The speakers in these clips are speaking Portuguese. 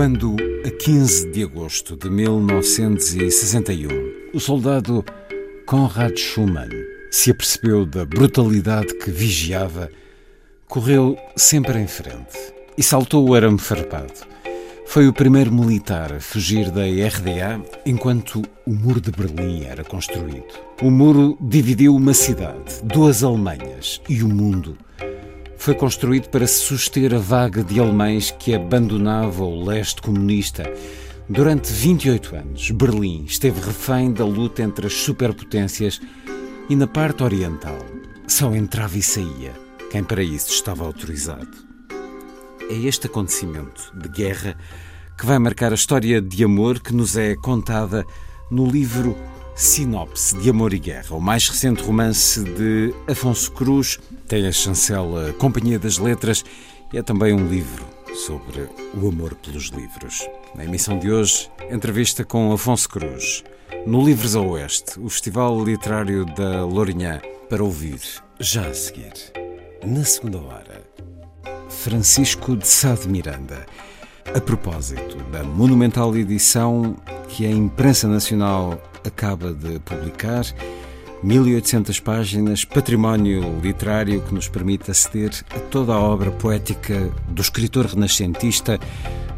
Quando, a 15 de agosto de 1961, o soldado Konrad Schumann se apercebeu da brutalidade que vigiava, correu sempre em frente e saltou o arame farpado. Foi o primeiro militar a fugir da RDA enquanto o Muro de Berlim era construído. O muro dividiu uma cidade, duas Alemanhas e o mundo foi construído para suster a vaga de alemães que abandonava o leste comunista. Durante 28 anos, Berlim esteve refém da luta entre as superpotências e na parte oriental só entrava e saía quem para isso estava autorizado. É este acontecimento de guerra que vai marcar a história de amor que nos é contada no livro Sinopse de Amor e Guerra, o mais recente romance de Afonso Cruz, tem a chancela Companhia das Letras e é também um livro sobre o amor pelos livros. Na emissão de hoje, entrevista com Afonso Cruz. No Livros a Oeste, o Festival Literário da Lourinhã, para ouvir já a seguir. Na segunda hora, Francisco de Sá de Miranda. A propósito da monumental edição que a imprensa nacional acaba de publicar, 1800 páginas, património literário que nos permite aceder a toda a obra poética do escritor renascentista,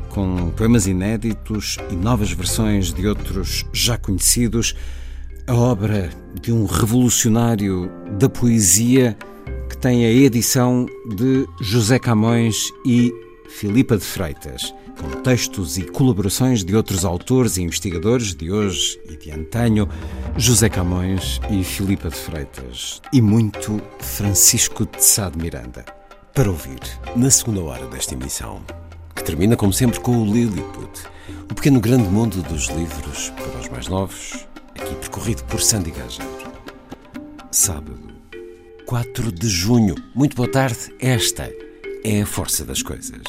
com poemas inéditos e novas versões de outros já conhecidos, a obra de um revolucionário da poesia que tem a edição de José Camões e Filipa de Freitas com textos e colaborações de outros autores e investigadores de hoje e de antanho, José Camões e Filipa de Freitas, e muito Francisco de Sá de Miranda. Para ouvir, na segunda hora desta emissão, que termina como sempre com o Lilliput, o pequeno grande mundo dos livros para os mais novos, aqui percorrido por Sandy Gageiro. Sábado, 4 de junho. Muito boa tarde. Esta é a força das coisas.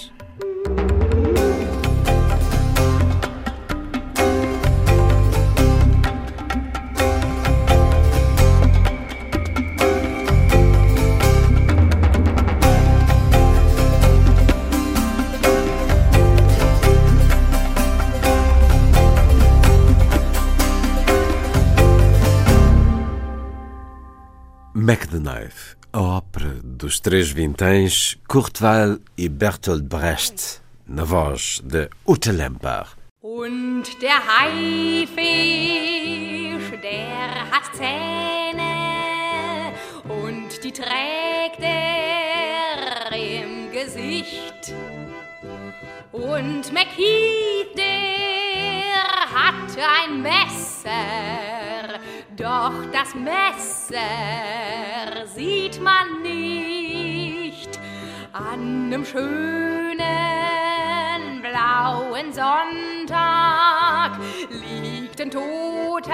Mac the a ópera dos três vinténs, Courteval e Bertolt Brecht, na voz de Ute Lemper. Und der Haifisch, der hat Zähne und die trägt er im Gesicht. Und McKeith, der hat ein Messer, doch das Messer sieht man nicht an einem schönen blauen Sonntag. Liegt ein toter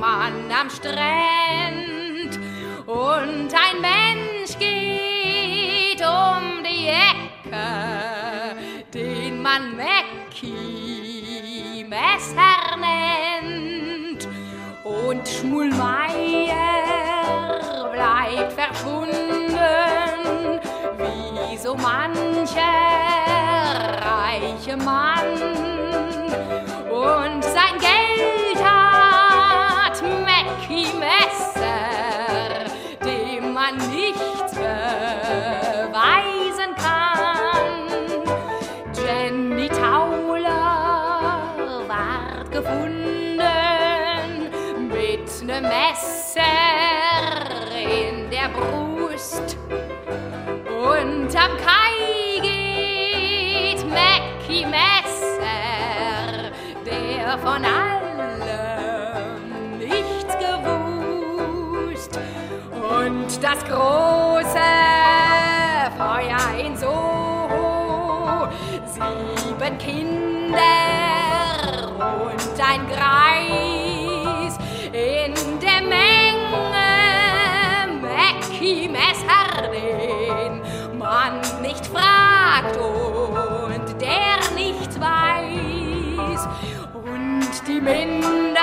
Mann am Strand und ein Mensch geht um die Ecke, den man Mackie Messer nennt und Schmulmeier bleibt verschwunden, wie so mancher reiche Mann. man von allem nichts gewusst. Und das große Feuer in Soho, sieben Kinder und ein Greis in der Menge Mackie Messer, den man nicht fragt und Und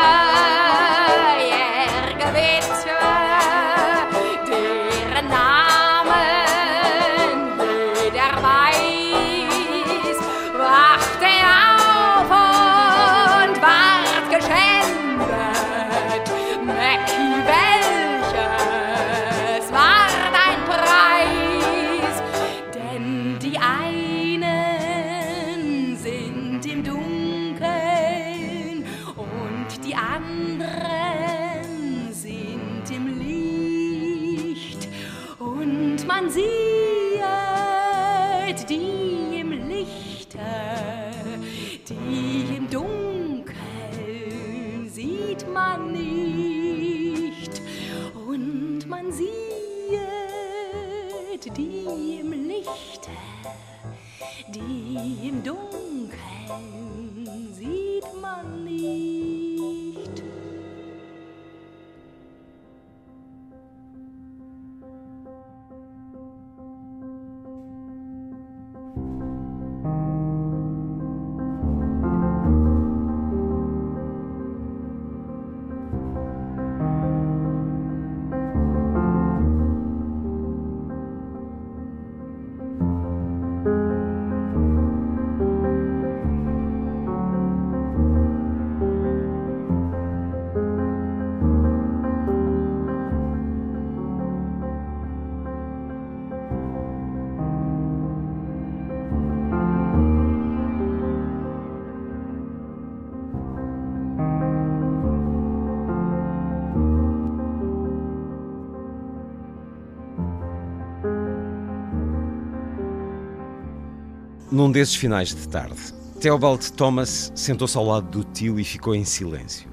Num desses finais de tarde, Theobald Thomas sentou-se ao lado do tio e ficou em silêncio.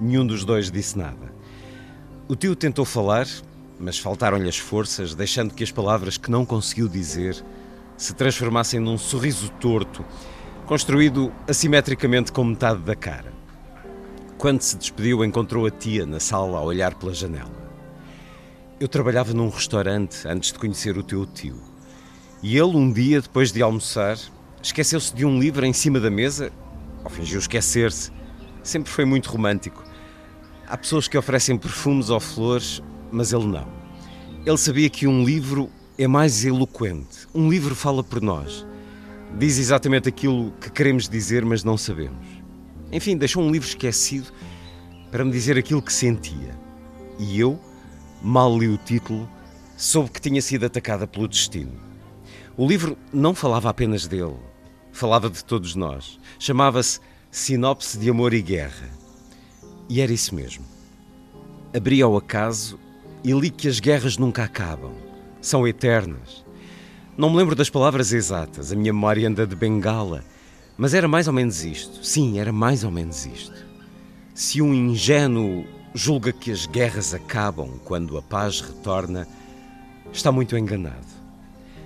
Nenhum dos dois disse nada. O tio tentou falar, mas faltaram-lhe as forças, deixando que as palavras que não conseguiu dizer se transformassem num sorriso torto, construído assimetricamente com metade da cara. Quando se despediu, encontrou a tia na sala a olhar pela janela. Eu trabalhava num restaurante antes de conhecer o teu tio. E ele, um dia, depois de almoçar, esqueceu-se de um livro em cima da mesa, ou fingiu esquecer-se. Sempre foi muito romântico. Há pessoas que oferecem perfumes ou flores, mas ele não. Ele sabia que um livro é mais eloquente. Um livro fala por nós. Diz exatamente aquilo que queremos dizer, mas não sabemos. Enfim, deixou um livro esquecido para me dizer aquilo que sentia. E eu, mal li o título, soube que tinha sido atacada pelo destino. O livro não falava apenas dele, falava de todos nós. Chamava-se Sinopse de Amor e Guerra. E era isso mesmo. Abri ao acaso e li que as guerras nunca acabam, são eternas. Não me lembro das palavras exatas, a minha memória anda de bengala, mas era mais ou menos isto. Sim, era mais ou menos isto. Se um ingênuo julga que as guerras acabam quando a paz retorna, está muito enganado.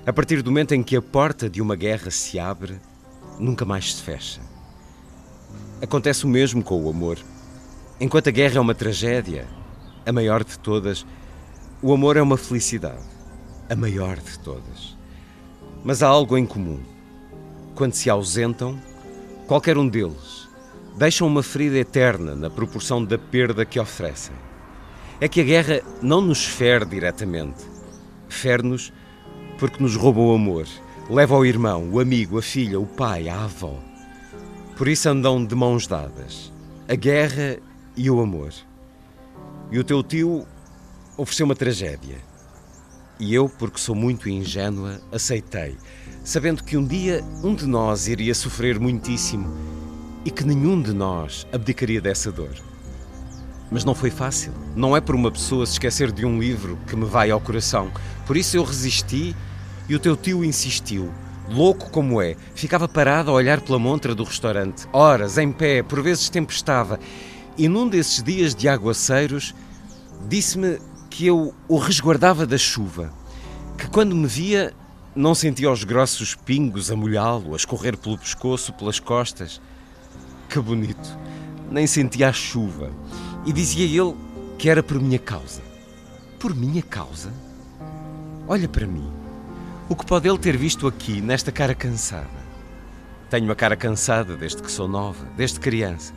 A partir do momento em que a porta de uma guerra se abre, nunca mais se fecha. Acontece o mesmo com o amor. Enquanto a guerra é uma tragédia, a maior de todas, o amor é uma felicidade, a maior de todas. Mas há algo em comum. Quando se ausentam, qualquer um deles deixa uma ferida eterna na proporção da perda que oferecem. É que a guerra não nos fere diretamente, fere-nos porque nos rouba o amor, leva o irmão, o amigo, a filha, o pai, a avó. Por isso andam de mãos dadas, a guerra e o amor. E o teu tio ofereceu uma tragédia. E eu, porque sou muito ingênua, aceitei, sabendo que um dia um de nós iria sofrer muitíssimo e que nenhum de nós abdicaria dessa dor. Mas não foi fácil. Não é por uma pessoa se esquecer de um livro que me vai ao coração. Por isso eu resisti e o teu tio insistiu. Louco como é, ficava parado a olhar pela montra do restaurante, horas, em pé, por vezes tempestava. E num desses dias de aguaceiros, disse-me que eu o resguardava da chuva, que quando me via não sentia os grossos pingos a molhá-lo, a escorrer pelo pescoço, pelas costas. Que bonito! Nem sentia a chuva. E dizia ele que era por minha causa. Por minha causa? Olha para mim. O que pode ele ter visto aqui, nesta cara cansada? Tenho uma cara cansada desde que sou nova, desde criança.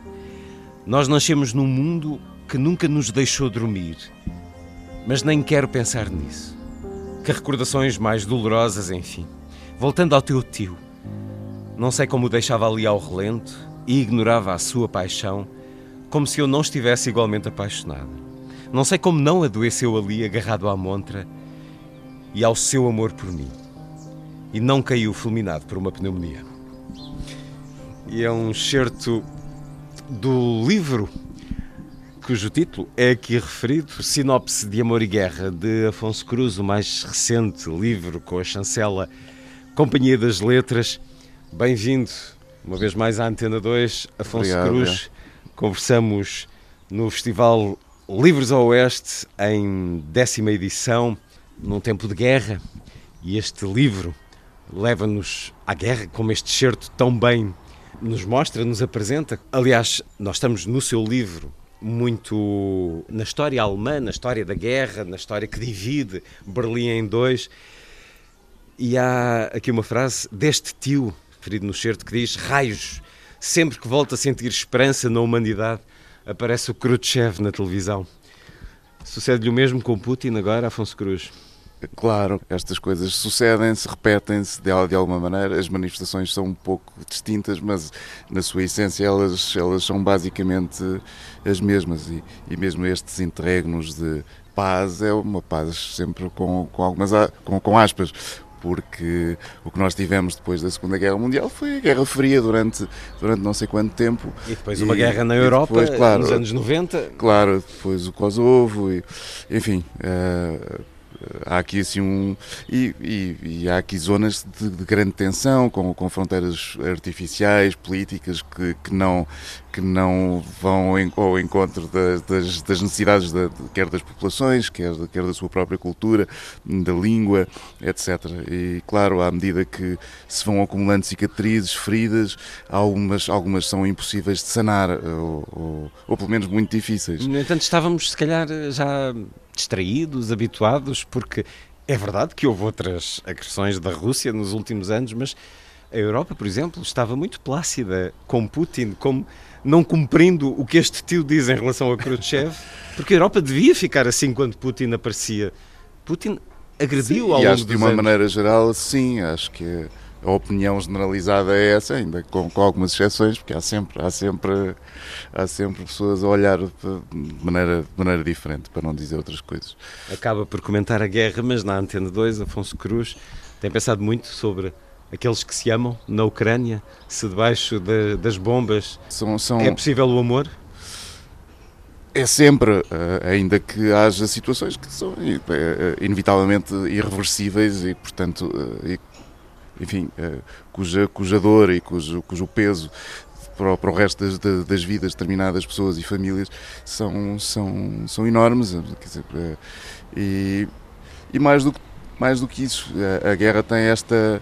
Nós nascemos num mundo que nunca nos deixou dormir. Mas nem quero pensar nisso. Que recordações mais dolorosas, enfim. Voltando ao teu tio. Não sei como o deixava ali ao relento e ignorava a sua paixão como se eu não estivesse igualmente apaixonada. Não sei como não adoeceu ali, agarrado à montra e ao seu amor por mim. E não caiu fulminado por uma pneumonia. E é um excerto do livro cujo título é aqui referido, Sinopse de Amor e Guerra, de Afonso Cruz, o mais recente livro com a chancela Companhia das Letras. Bem-vindo, uma vez mais à Antena 2, Afonso Obrigado, Cruz. Conversamos no Festival Livros ao Oeste, em décima edição, num tempo de guerra, e este livro leva-nos à guerra, como este certo tão bem nos mostra, nos apresenta. Aliás, nós estamos no seu livro muito na história alemã, na história da guerra, na história que divide Berlim em dois. E há aqui uma frase deste tio, referido no certo, que diz: Raios, sempre que volto a sentir esperança na humanidade, aparece o Khrushchev na televisão. Sucede-lhe o mesmo com Putin agora, Afonso Cruz? Claro, estas coisas sucedem-se, repetem-se de, de, alguma maneira. As manifestações são um pouco distintas, mas na sua essência elas, elas são basicamente as mesmas. E, e mesmo estes interregnos de paz é uma paz sempre com, com algumas com, com aspas porque o que nós tivemos depois da Segunda Guerra Mundial foi a Guerra Fria durante, durante não sei quanto tempo. E depois uma guerra na Europa depois, claro, nos anos 90. Claro, depois o Kosovo, e, enfim. Uh, há aqui assim um. E, e, e há aqui zonas de, de, grande tensão, com, com fronteiras artificiais, políticas que, que, não, que não vão em, ao encontro das, das, das necessidades da, quer das populações, quer, quer da sua própria cultura, da língua, etc. E claro, à medida que se vão acumulando cicatrizes, feridas, algumas, algumas são impossíveis de sanar, ou, ou, ou pelo menos muito difíceis. No entanto, estávamos se calhar já distraídos, habituados, porque é verdade que houve outras agressões da Rússia nos últimos anos, mas a Europa, por exemplo, estava muito plácida com Putin, como não cumprindo o que este tio diz em relação a Khrushchev, porque a Europa devia ficar assim quando Putin aparecia. Putin agrediu sim, ao longo e acho de uma anos. maneira geral, sim, acho que é a opinião generalizada é essa, ainda com, com, algumas exceções, porque há sempre, há, sempre, há sempre pessoas a olhar de maneira, de maneira diferente, para não dizer outras coisas. Acaba por comentar a guerra, mas na Antena 2, Afonso Cruz tem pensado muito sobre aqueles que se amam na Ucrânia, se debaixo de, das bombas são, são... é possível o amor? É sempre, ainda que haja situações que são inevitavelmente irreversíveis e, portanto, enfim, cuja, cuja dor e cujo, cujo peso para o, para o resto das, das, vidas de determinadas pessoas e famílias são, são, são enormes. Dizer, e, e mais, do mais do que isso, a, a guerra tem esta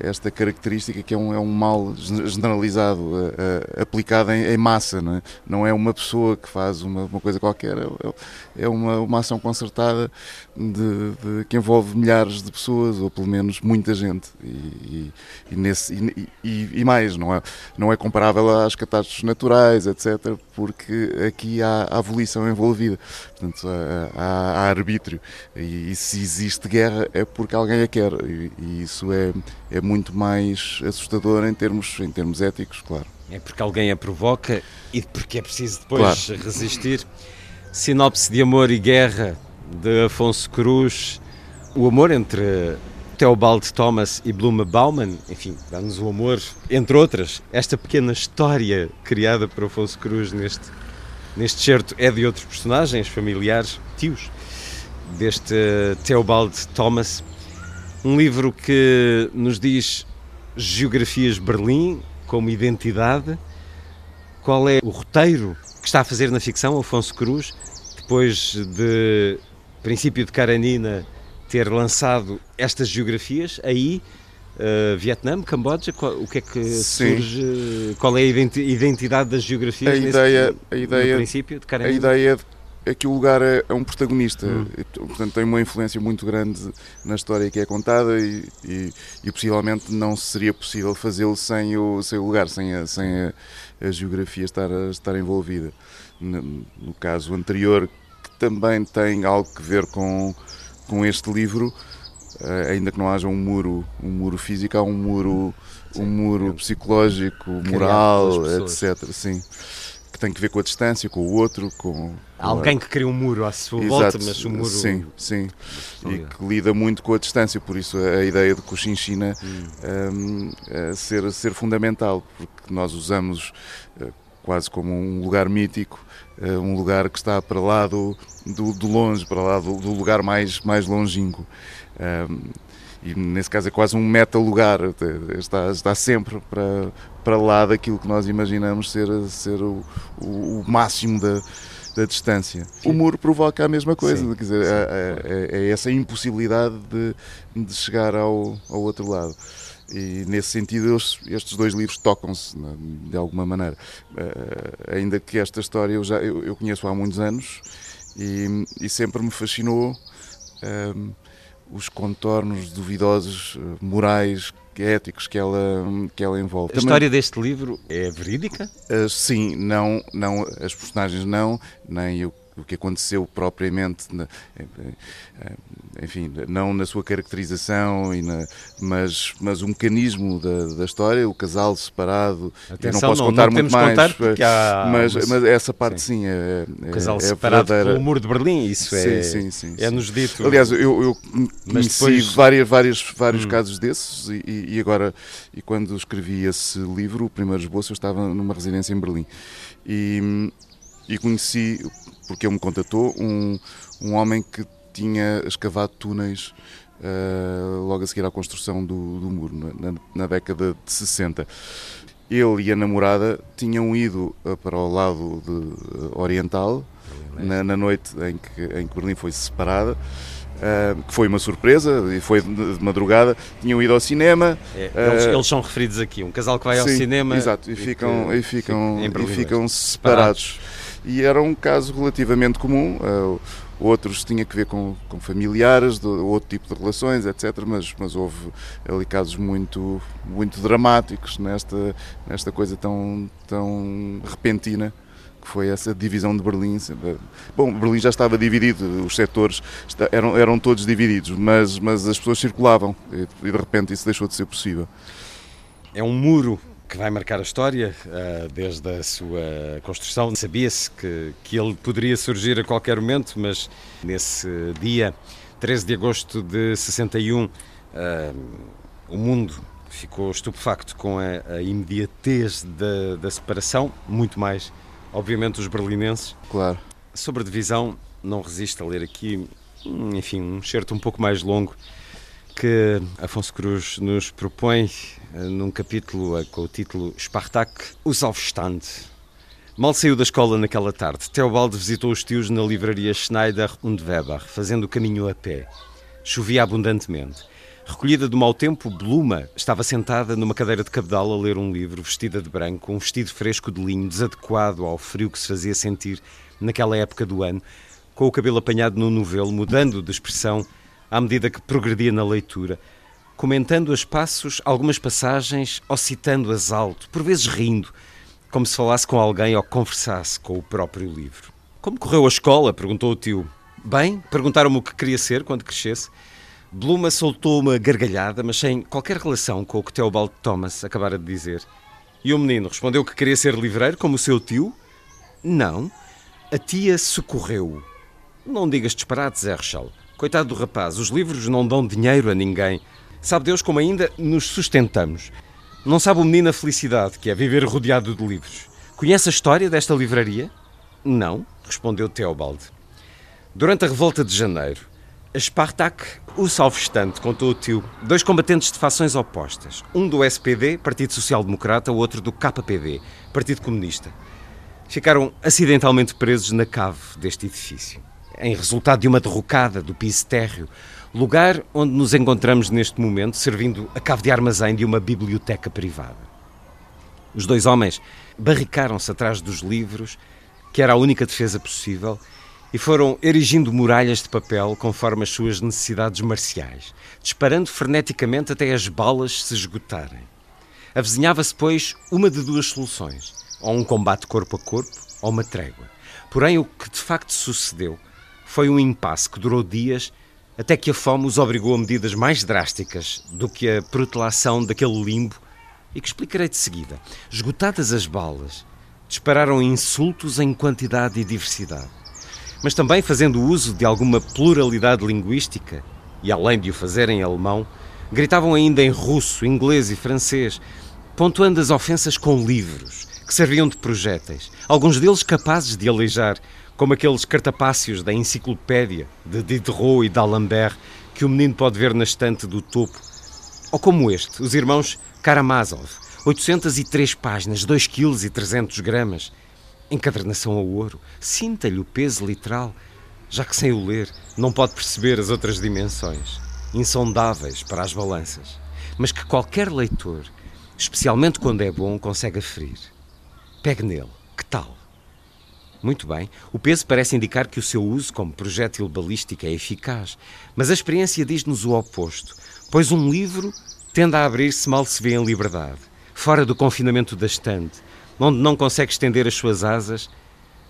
esta característica que é um, é um mal generalizado, uh, uh, aplicado em, em, massa, não é? não é uma pessoa que faz uma, uma coisa qualquer, é, é uma, uma ação concertada de, de, que envolve milhares de pessoas, ou pelo menos muita gente. E, e, nesse, e, e, mais, não é, não é comparável às catástrofes naturais, etc., porque aqui há, há volição envolvida, portanto, há, há arbítrio. E, se existe guerra é porque alguém a quer, e, isso é, é muito mais assustador em termos, em termos éticos, claro. É porque alguém a provoca e porque é preciso depois claro. resistir. Sinopse de Amor e Guerra de Afonso Cruz, O amor entre Theobald Thomas e Bluma Bauman, enfim, dá-nos o amor, entre outras. Esta pequena história criada por Afonso Cruz neste, neste certo é de outros personagens familiares, tios, deste Theobald Thomas. Um livro que nos diz geografias de Berlim como identidade. Qual é o roteiro que está a fazer na ficção Afonso Cruz, depois de Princípio de Karanina ter lançado estas geografias, aí uh, Vietnã, Camboja, qual, o que é que Sim. surge? Qual é a identi- identidade das geografias A nesse- ideia- a no ideia- princípio de A ideia é que o lugar é, é um protagonista, Hum. e, portanto tem uma influência muito grande na história que é contada e, e- e possivelmente não seria possível fazê-lo sem o, sem o lugar, sem a, sem a, a geografia estar, a- estar envolvida. No, no caso anterior, que também tem algo que ver com, com este livro, eh, ainda que não haja um muro, um muro físico, há um muro, um muro psicológico, moral, etc. Sim, que tem que ver com a distância, com o outro, com Há Alguém que cria um muro à sua Exato, volta, mas um muro. Sim, sim. E que lida muito com a distância, por isso a ideia de Cochinchina Hum. um, é ser, ser fundamental, porque nós usamos eh, quase como um lugar mítico, eh, um lugar que está para lá do, do, do longe, para lá do, do lugar mais, mais longínquo. Um, e nesse caso é quase um meta-lugar, está, está sempre para, para lá daquilo que nós imaginamos ser, ser o, o, o máximo da, da distância. O muro provoca a mesma coisa, Sim, quer dizer, é, é- é essa impossibilidade de, de chegar ao, ao outro lado. E nesse sentido, estes dois livros tocam-se de alguma maneira. Eh, ainda que esta história eu, já, eu, eu conheço há muitos anos e, e sempre me fascinou ehm, os contornos duvidosos, eh, morais, éticos que ela, que ela envolve. A história deste livro é verídica? Uh, sim, não, não, as personagens não, nem o, o que aconteceu propriamente, eh, eh, enfim, não na sua caracterização, e na- mas, mas o mecanismo da, da história, o casal separado, Atenção, não posso não- contar não muito mais, contar há mas, mas essa parte sim, é, O é- casal é separado verdadeira. pelo muro de Berlim, isso é, Sim, sim, sim, é sim. nos dito. Aliás, eu, eu conheci depois- várias, várias, vários Hum. casos desses e, e agora, e quando escrevi esse livro, o primeiro esboço, eu estava numa residência em Berlim e, e conheci, porque ele me contatou, um, um homem que tinha escavado túneis eh, logo a seguir à construção do, do muro, na, na- década de 60. Ele e a namorada tinham ido eh, para o lado de- eh, oriental na, na noite em que, em que Berlim foi separada. eh, que foi uma surpresa e foi de, madrugada. Tinham ido ao cinema. É, eles, eh, eles são referidos aqui. Um casal que vai ao Sim, cinema Exato, e ficam, que e ficam, e ficam separados. E era um caso relativamente comum. eh, outros tinha que ver com, com familiares, de outro tipo de relações, etc. Mas, mas houve ali casos muito, muito dramáticos nesta, nesta coisa tão, tão repentina que foi essa divisão de Berlim. Bom, Berlim já estava dividido, os setores eram, eram todos divididos, mas, mas as pessoas circulavam e de repente isso deixou de ser possível. É um muro que vai marcar a história ah, desde a sua construção. Sabia-se que, que ele poderia surgir a qualquer momento, mas nesse dia, 13 de agosto de 61, ah, o mundo ficou estupefacto com a, a imediatez da, da separação, muito mais, obviamente, os berlinenses. Claro. Sobre a divisão, não resisto a ler aqui, hum, enfim, um certo um pouco mais longo que Afonso Cruz nos propõe eh, num capítulo eh, com o título Spartak, os Aufstand. Mal saiu da escola naquela tarde, Teobaldo visitou os tios na livraria Schneider und Weber, fazendo o caminho a pé. Chovia abundantemente. Recolhida do mau tempo, Bluma estava sentada numa cadeira de cabedal a ler um livro, vestida de branco, um vestido fresco de linho, desadequado ao frio que se fazia sentir naquela época do ano, com o cabelo apanhado no novelo, mudando de expressão à medida que progredia na leitura, comentando a passos algumas passagens ou citando-as alto, por vezes rindo, como se falasse com alguém ou conversasse com o próprio livro. Como correu a escola? perguntou o tio. Bem, perguntaram-me o que queria ser quando crescesse. Bluma soltou uma gargalhada, mas sem qualquer relação com o que Theobald Thomas acabara de dizer. E o menino respondeu que queria ser livreiro, como o seu tio? Não. A tia socorreu-o. Não digas disparates, Herschel. Coitado do rapaz, os livros não dão dinheiro a ninguém. Sabe Deus como ainda nos sustentamos. Não sabe o menino a felicidade que é viver rodeado de livros. Conhece a história desta livraria? Não, respondeu Teobald. Durante a revolta de janeiro, a Spartak, o salvestante, contou o tio, dois combatentes de fações opostas, um do SPD, Partido Social Democrata, o outro do KPD, Partido Comunista. Ficaram acidentalmente presos na cave deste edifício, em resultado de uma derrocada do piso térreo, lugar onde nos encontramos neste momento, servindo a cave de armazém de uma biblioteca privada. Os dois homens barricaram-se atrás dos livros, que era a única defesa possível, e foram erigindo muralhas de papel conforme as suas necessidades marciais, disparando freneticamente até as balas se esgotarem. Avizinhava-se, pois, uma de duas soluções: ou um combate corpo a corpo, ou uma trégua. Porém, o que de facto sucedeu foi um impasse que durou dias até que a fome os obrigou a medidas mais drásticas do que a protelação daquele limbo e que explicarei de seguida. Esgotadas as balas, dispararam insultos em quantidade e diversidade mas também fazendo uso de alguma pluralidade linguística, e além de o fazer em alemão, gritavam ainda em russo, inglês e francês, pontuando as ofensas com livros, que serviam de projéteis, alguns deles capazes de aleijar, como aqueles cartapácios da enciclopédia de Diderot e d'Alembert que o menino pode ver na estante do topo, ou como este, os irmãos Karamazov, 803 páginas, 2 kg e 300 gramas, encadernação a ouro, sinta-lhe o peso literal, já que sem o ler não pode perceber as outras dimensões, insondáveis para as balanças, mas que qualquer leitor, especialmente quando é bom, consegue aferir. Pegue nele, que tal? Muito bem, o peso parece indicar que o seu uso como projétil balístico é eficaz, mas a experiência diz-nos o oposto, pois um livro tende a abrir-se mal se vê em liberdade, fora do confinamento da estante, onde não consegue estender as suas asas,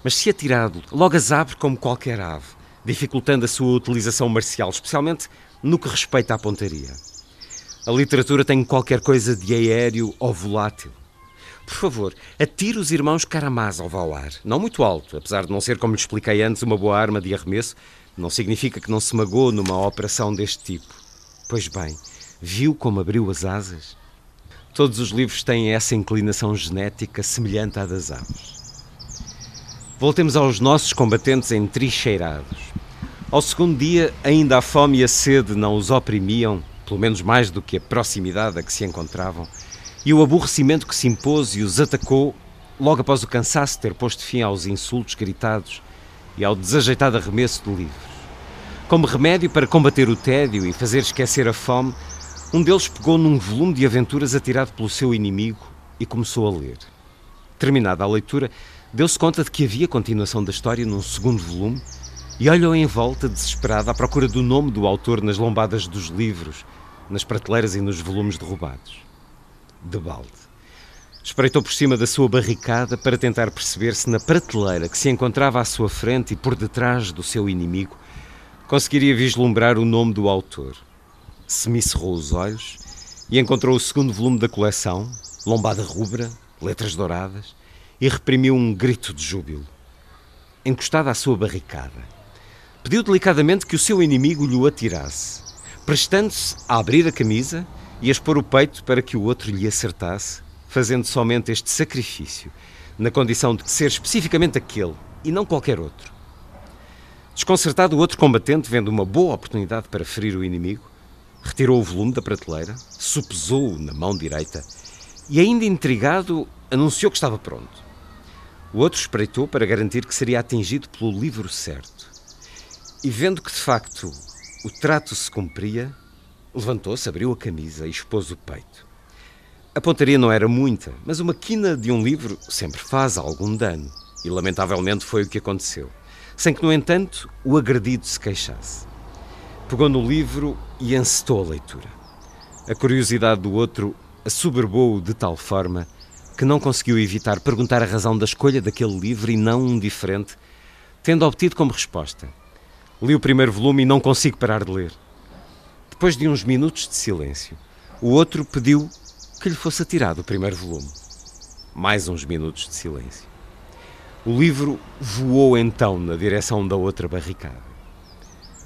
mas se atirado, logo as abre como qualquer ave, dificultando a sua utilização marcial, especialmente no que respeita à pontaria. A literatura tem qualquer coisa de aéreo ou volátil. Por favor, atire os irmãos Karamazov ao ar. Não muito alto, apesar de não ser, como lhe expliquei antes, uma boa arma de arremesso, não significa que não se magoou numa operação deste tipo. Pois bem, viu como abriu as asas? Todos os livros têm essa inclinação genética semelhante à das aves. Voltemos aos nossos combatentes entrincheirados. Ao segundo dia, ainda a fome e a sede não os oprimiam, pelo menos mais do que a proximidade a que se encontravam, e o aborrecimento que se impôs e os atacou logo após o cansaço ter posto fim aos insultos gritados e ao desajeitado arremesso de livros. Como remédio para combater o tédio e fazer esquecer a fome, um deles pegou num volume de aventuras atirado pelo seu inimigo e começou a ler. Terminada a leitura, deu-se conta de que havia continuação da história num segundo volume e olhou em volta desesperado à procura do nome do autor nas lombadas dos livros, nas prateleiras e nos volumes derrubados. De balde. Espreitou por cima da sua barricada para tentar perceber se na prateleira que se encontrava à sua frente e por detrás do seu inimigo conseguiria vislumbrar o nome do autor semicerrou os olhos e encontrou o segundo volume da coleção, lombada rubra, letras douradas, e reprimiu um grito de júbilo. Encostado à sua barricada, pediu delicadamente que o seu inimigo lhe o atirasse, prestando-se a abrir a camisa e expor o peito para que o outro lhe acertasse, fazendo somente este sacrifício, na condição de ser especificamente aquele e não qualquer outro. Desconcertado, o outro combatente, vendo uma boa oportunidade para ferir o inimigo, retirou o volume da prateleira, supesou-o na mão direita e, ainda intrigado, anunciou que estava pronto. O outro espreitou para garantir que seria atingido pelo livro certo. E vendo que de facto o trato se cumpria, levantou-se, abriu a camisa e expôs o peito. A pontaria não era muita, mas uma quina de um livro sempre faz algum dano, e lamentavelmente foi o que aconteceu, sem que, no entanto, o agredido se queixasse. Pegou no livro e encetou a leitura. A curiosidade do outro assoberbou-o de tal forma que não conseguiu evitar perguntar a razão da escolha daquele livro e não um diferente, tendo obtido como resposta: Li o primeiro volume e não consigo parar de ler. Depois de uns minutos de silêncio, o outro pediu que lhe fosse atirado o primeiro volume. Mais uns minutos de silêncio. O livro voou então na direção da outra barricada.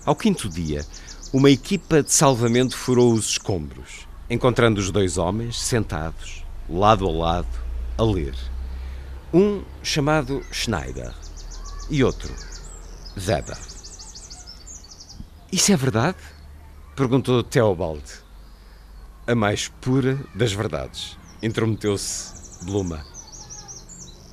Ao quinto dia, uma equipa de salvamento furou os escombros, encontrando os dois homens sentados, lado a lado, a ler. Um chamado Schneider e outro Weber. Isso é verdade? Perguntou Theobald. A mais pura das verdades. Intrometeu-se Bluma.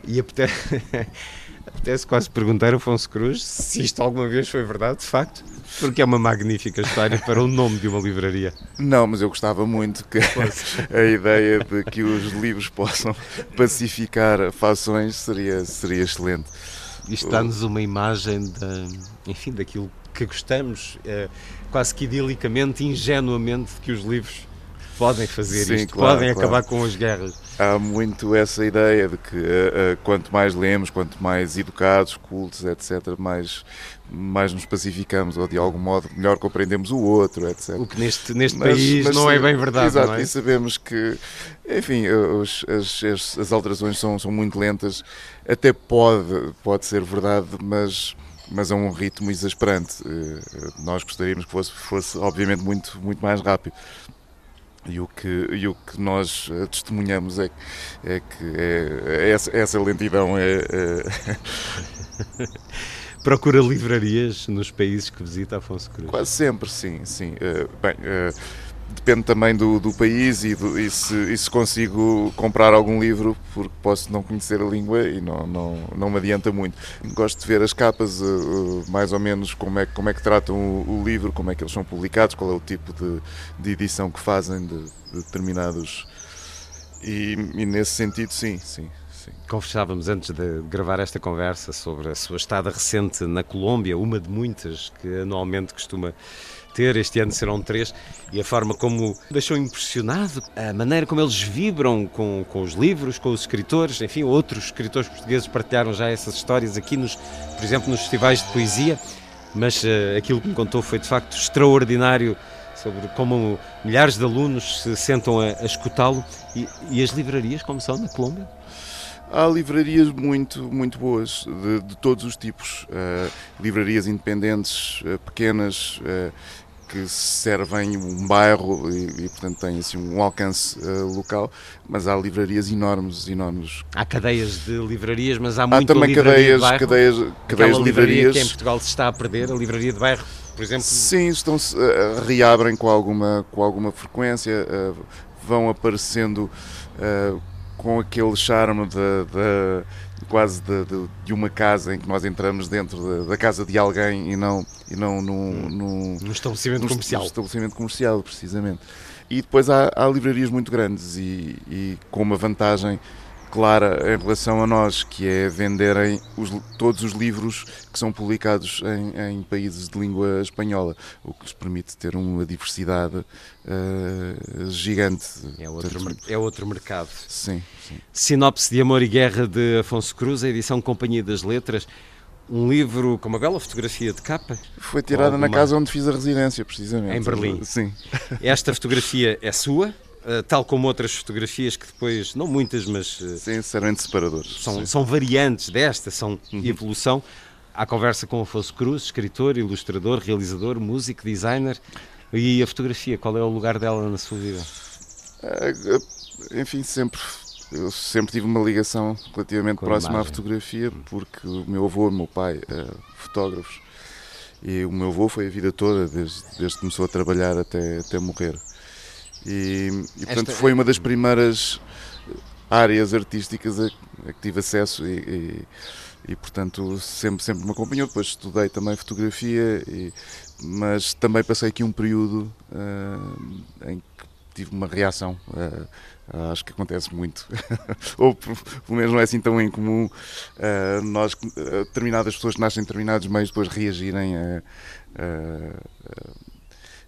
E apetece, apetece quase perguntar a Afonso Cruz se isto alguma vez foi verdade, de facto, porque é uma magnífica história para o nome de uma livraria. Não, mas eu gostava muito que a ideia de que os livros possam pacificar fações seria, seria excelente. Isto dá-nos uma imagem da, enfim, daquilo que gostamos, é, quase que idilicamente, ingenuamente, de que os livros podem fazer Sim, isto, claro, podem claro. acabar com as guerras. Há muito essa ideia de que eh, eh, quanto mais lemos, quanto mais educados, cultos, etc., mais, mais nos pacificamos ou de algum modo melhor compreendemos o outro, etc. O que neste, neste Mas- país mas não é bem verdade, Exato, é? e sabemos que, enfim, os- as, as, as alterações são, são muito lentas. Até pode, pode ser verdade, mas, mas a um ritmo exasperante. Eh, Nós gostaríamos que fosse, fosse obviamente, muito, muito mais rápido. E o que, e o que nós eh, testemunhamos é, que- é que é, é essa, essa lentidão é, é Procura livrarias nos países que visita Afonso Cruz. Quase sempre, sim, sim. Eh, bem, eh, depende também do, do país e, do- e se, e se consigo comprar algum livro, porque posso não conhecer a língua e não, não, não me adianta muito. Gosto de ver as capas, eh, mais ou menos como é, como é que tratam o, o livro, como é que eles são publicados, qual é o tipo de, de edição que fazem de, de determinados. E, e nesse sentido, sim, sim. sim. Conversávamos antes de gravar esta conversa sobre a sua estada recente na Colômbia, uma de muitas que anualmente costuma ter, este ano serão três, e a forma como deixou impressionado, a maneira como eles vibram com, com os livros, com os escritores, enfim, outros escritores portugueses partilharam já essas histórias aqui, nos, por exemplo, nos festivais de poesia, mas eh, aquilo que me contou foi de facto extraordinário sobre como milhares de alunos se sentam a, a escutá-lo e, e as livrarias como são na Colômbia? Há livrarias muito, muito boas, de, de todos os tipos. Eh, livrarias independentes, eh, pequenas, eh, que servem um bairro e, e, portanto, têm assim, um alcance eh, local, mas há livrarias enormes, enormes. Há cadeias de livrarias, mas há Há muito também livraria cadeias, bairro. cadeias, cadeias de livraria livrarias. que em Portugal se está a perder, a livraria de bairro, por exemplo. Sim, estão -se, eh, reabrem com alguma, com alguma frequência, eh, vão aparecendo eh, com aquele charme de- quase de, de- de uma casa em que nós entramos dentro da, da casa de alguém e não, e não num, num, No estabelecimento num comercial. estabelecimento comercial, precisamente. E depois há, há livrarias muito grandes e, e com uma vantagem clara em relação a nós, que é venderem os- todos os livros que são publicados em, em países de língua espanhola, o que lhes permite ter uma diversidade eh, gigante. É outro, Portanto, é outro mercado. Sim, sim. Sinopse de Amor e Guerra de Afonso Cruz, a edição Companhia das Letras. Um livro com uma bela fotografia de capa. Foi tirada na alguma- casa onde fiz a residência, precisamente. Em Berlim. Sim. Esta fotografia é sua, tal como outras fotografias que depois, não muitas, mas eh, Sim, de separadores. são, sim. são variantes desta, são evolução. Há conversa com Afonso Cruz, escritor, ilustrador, realizador, músico, designer. E a fotografia, qual é o lugar dela na sua vida? Ah, enfim, sempre eu sempre tive uma ligação relativamente Com próxima à fotografia, porque o meu avô e o meu pai fotógrafos e o meu avô foi a vida toda, desde, desde que começou a trabalhar até, até morrer. E, e, portanto Esta- foi uma das primeiras áreas artísticas a, a que tive acesso e, e, e, portanto sempre, sempre me acompanhou. Depois estudei também fotografia, mas também passei aqui um período ah, em que tive uma reação. ah, acho que acontece muito, ou pelo menos não é assim tão incomum ah, nós, determinadas pessoas que nascem em determinados meios depois reagirem a- a- a-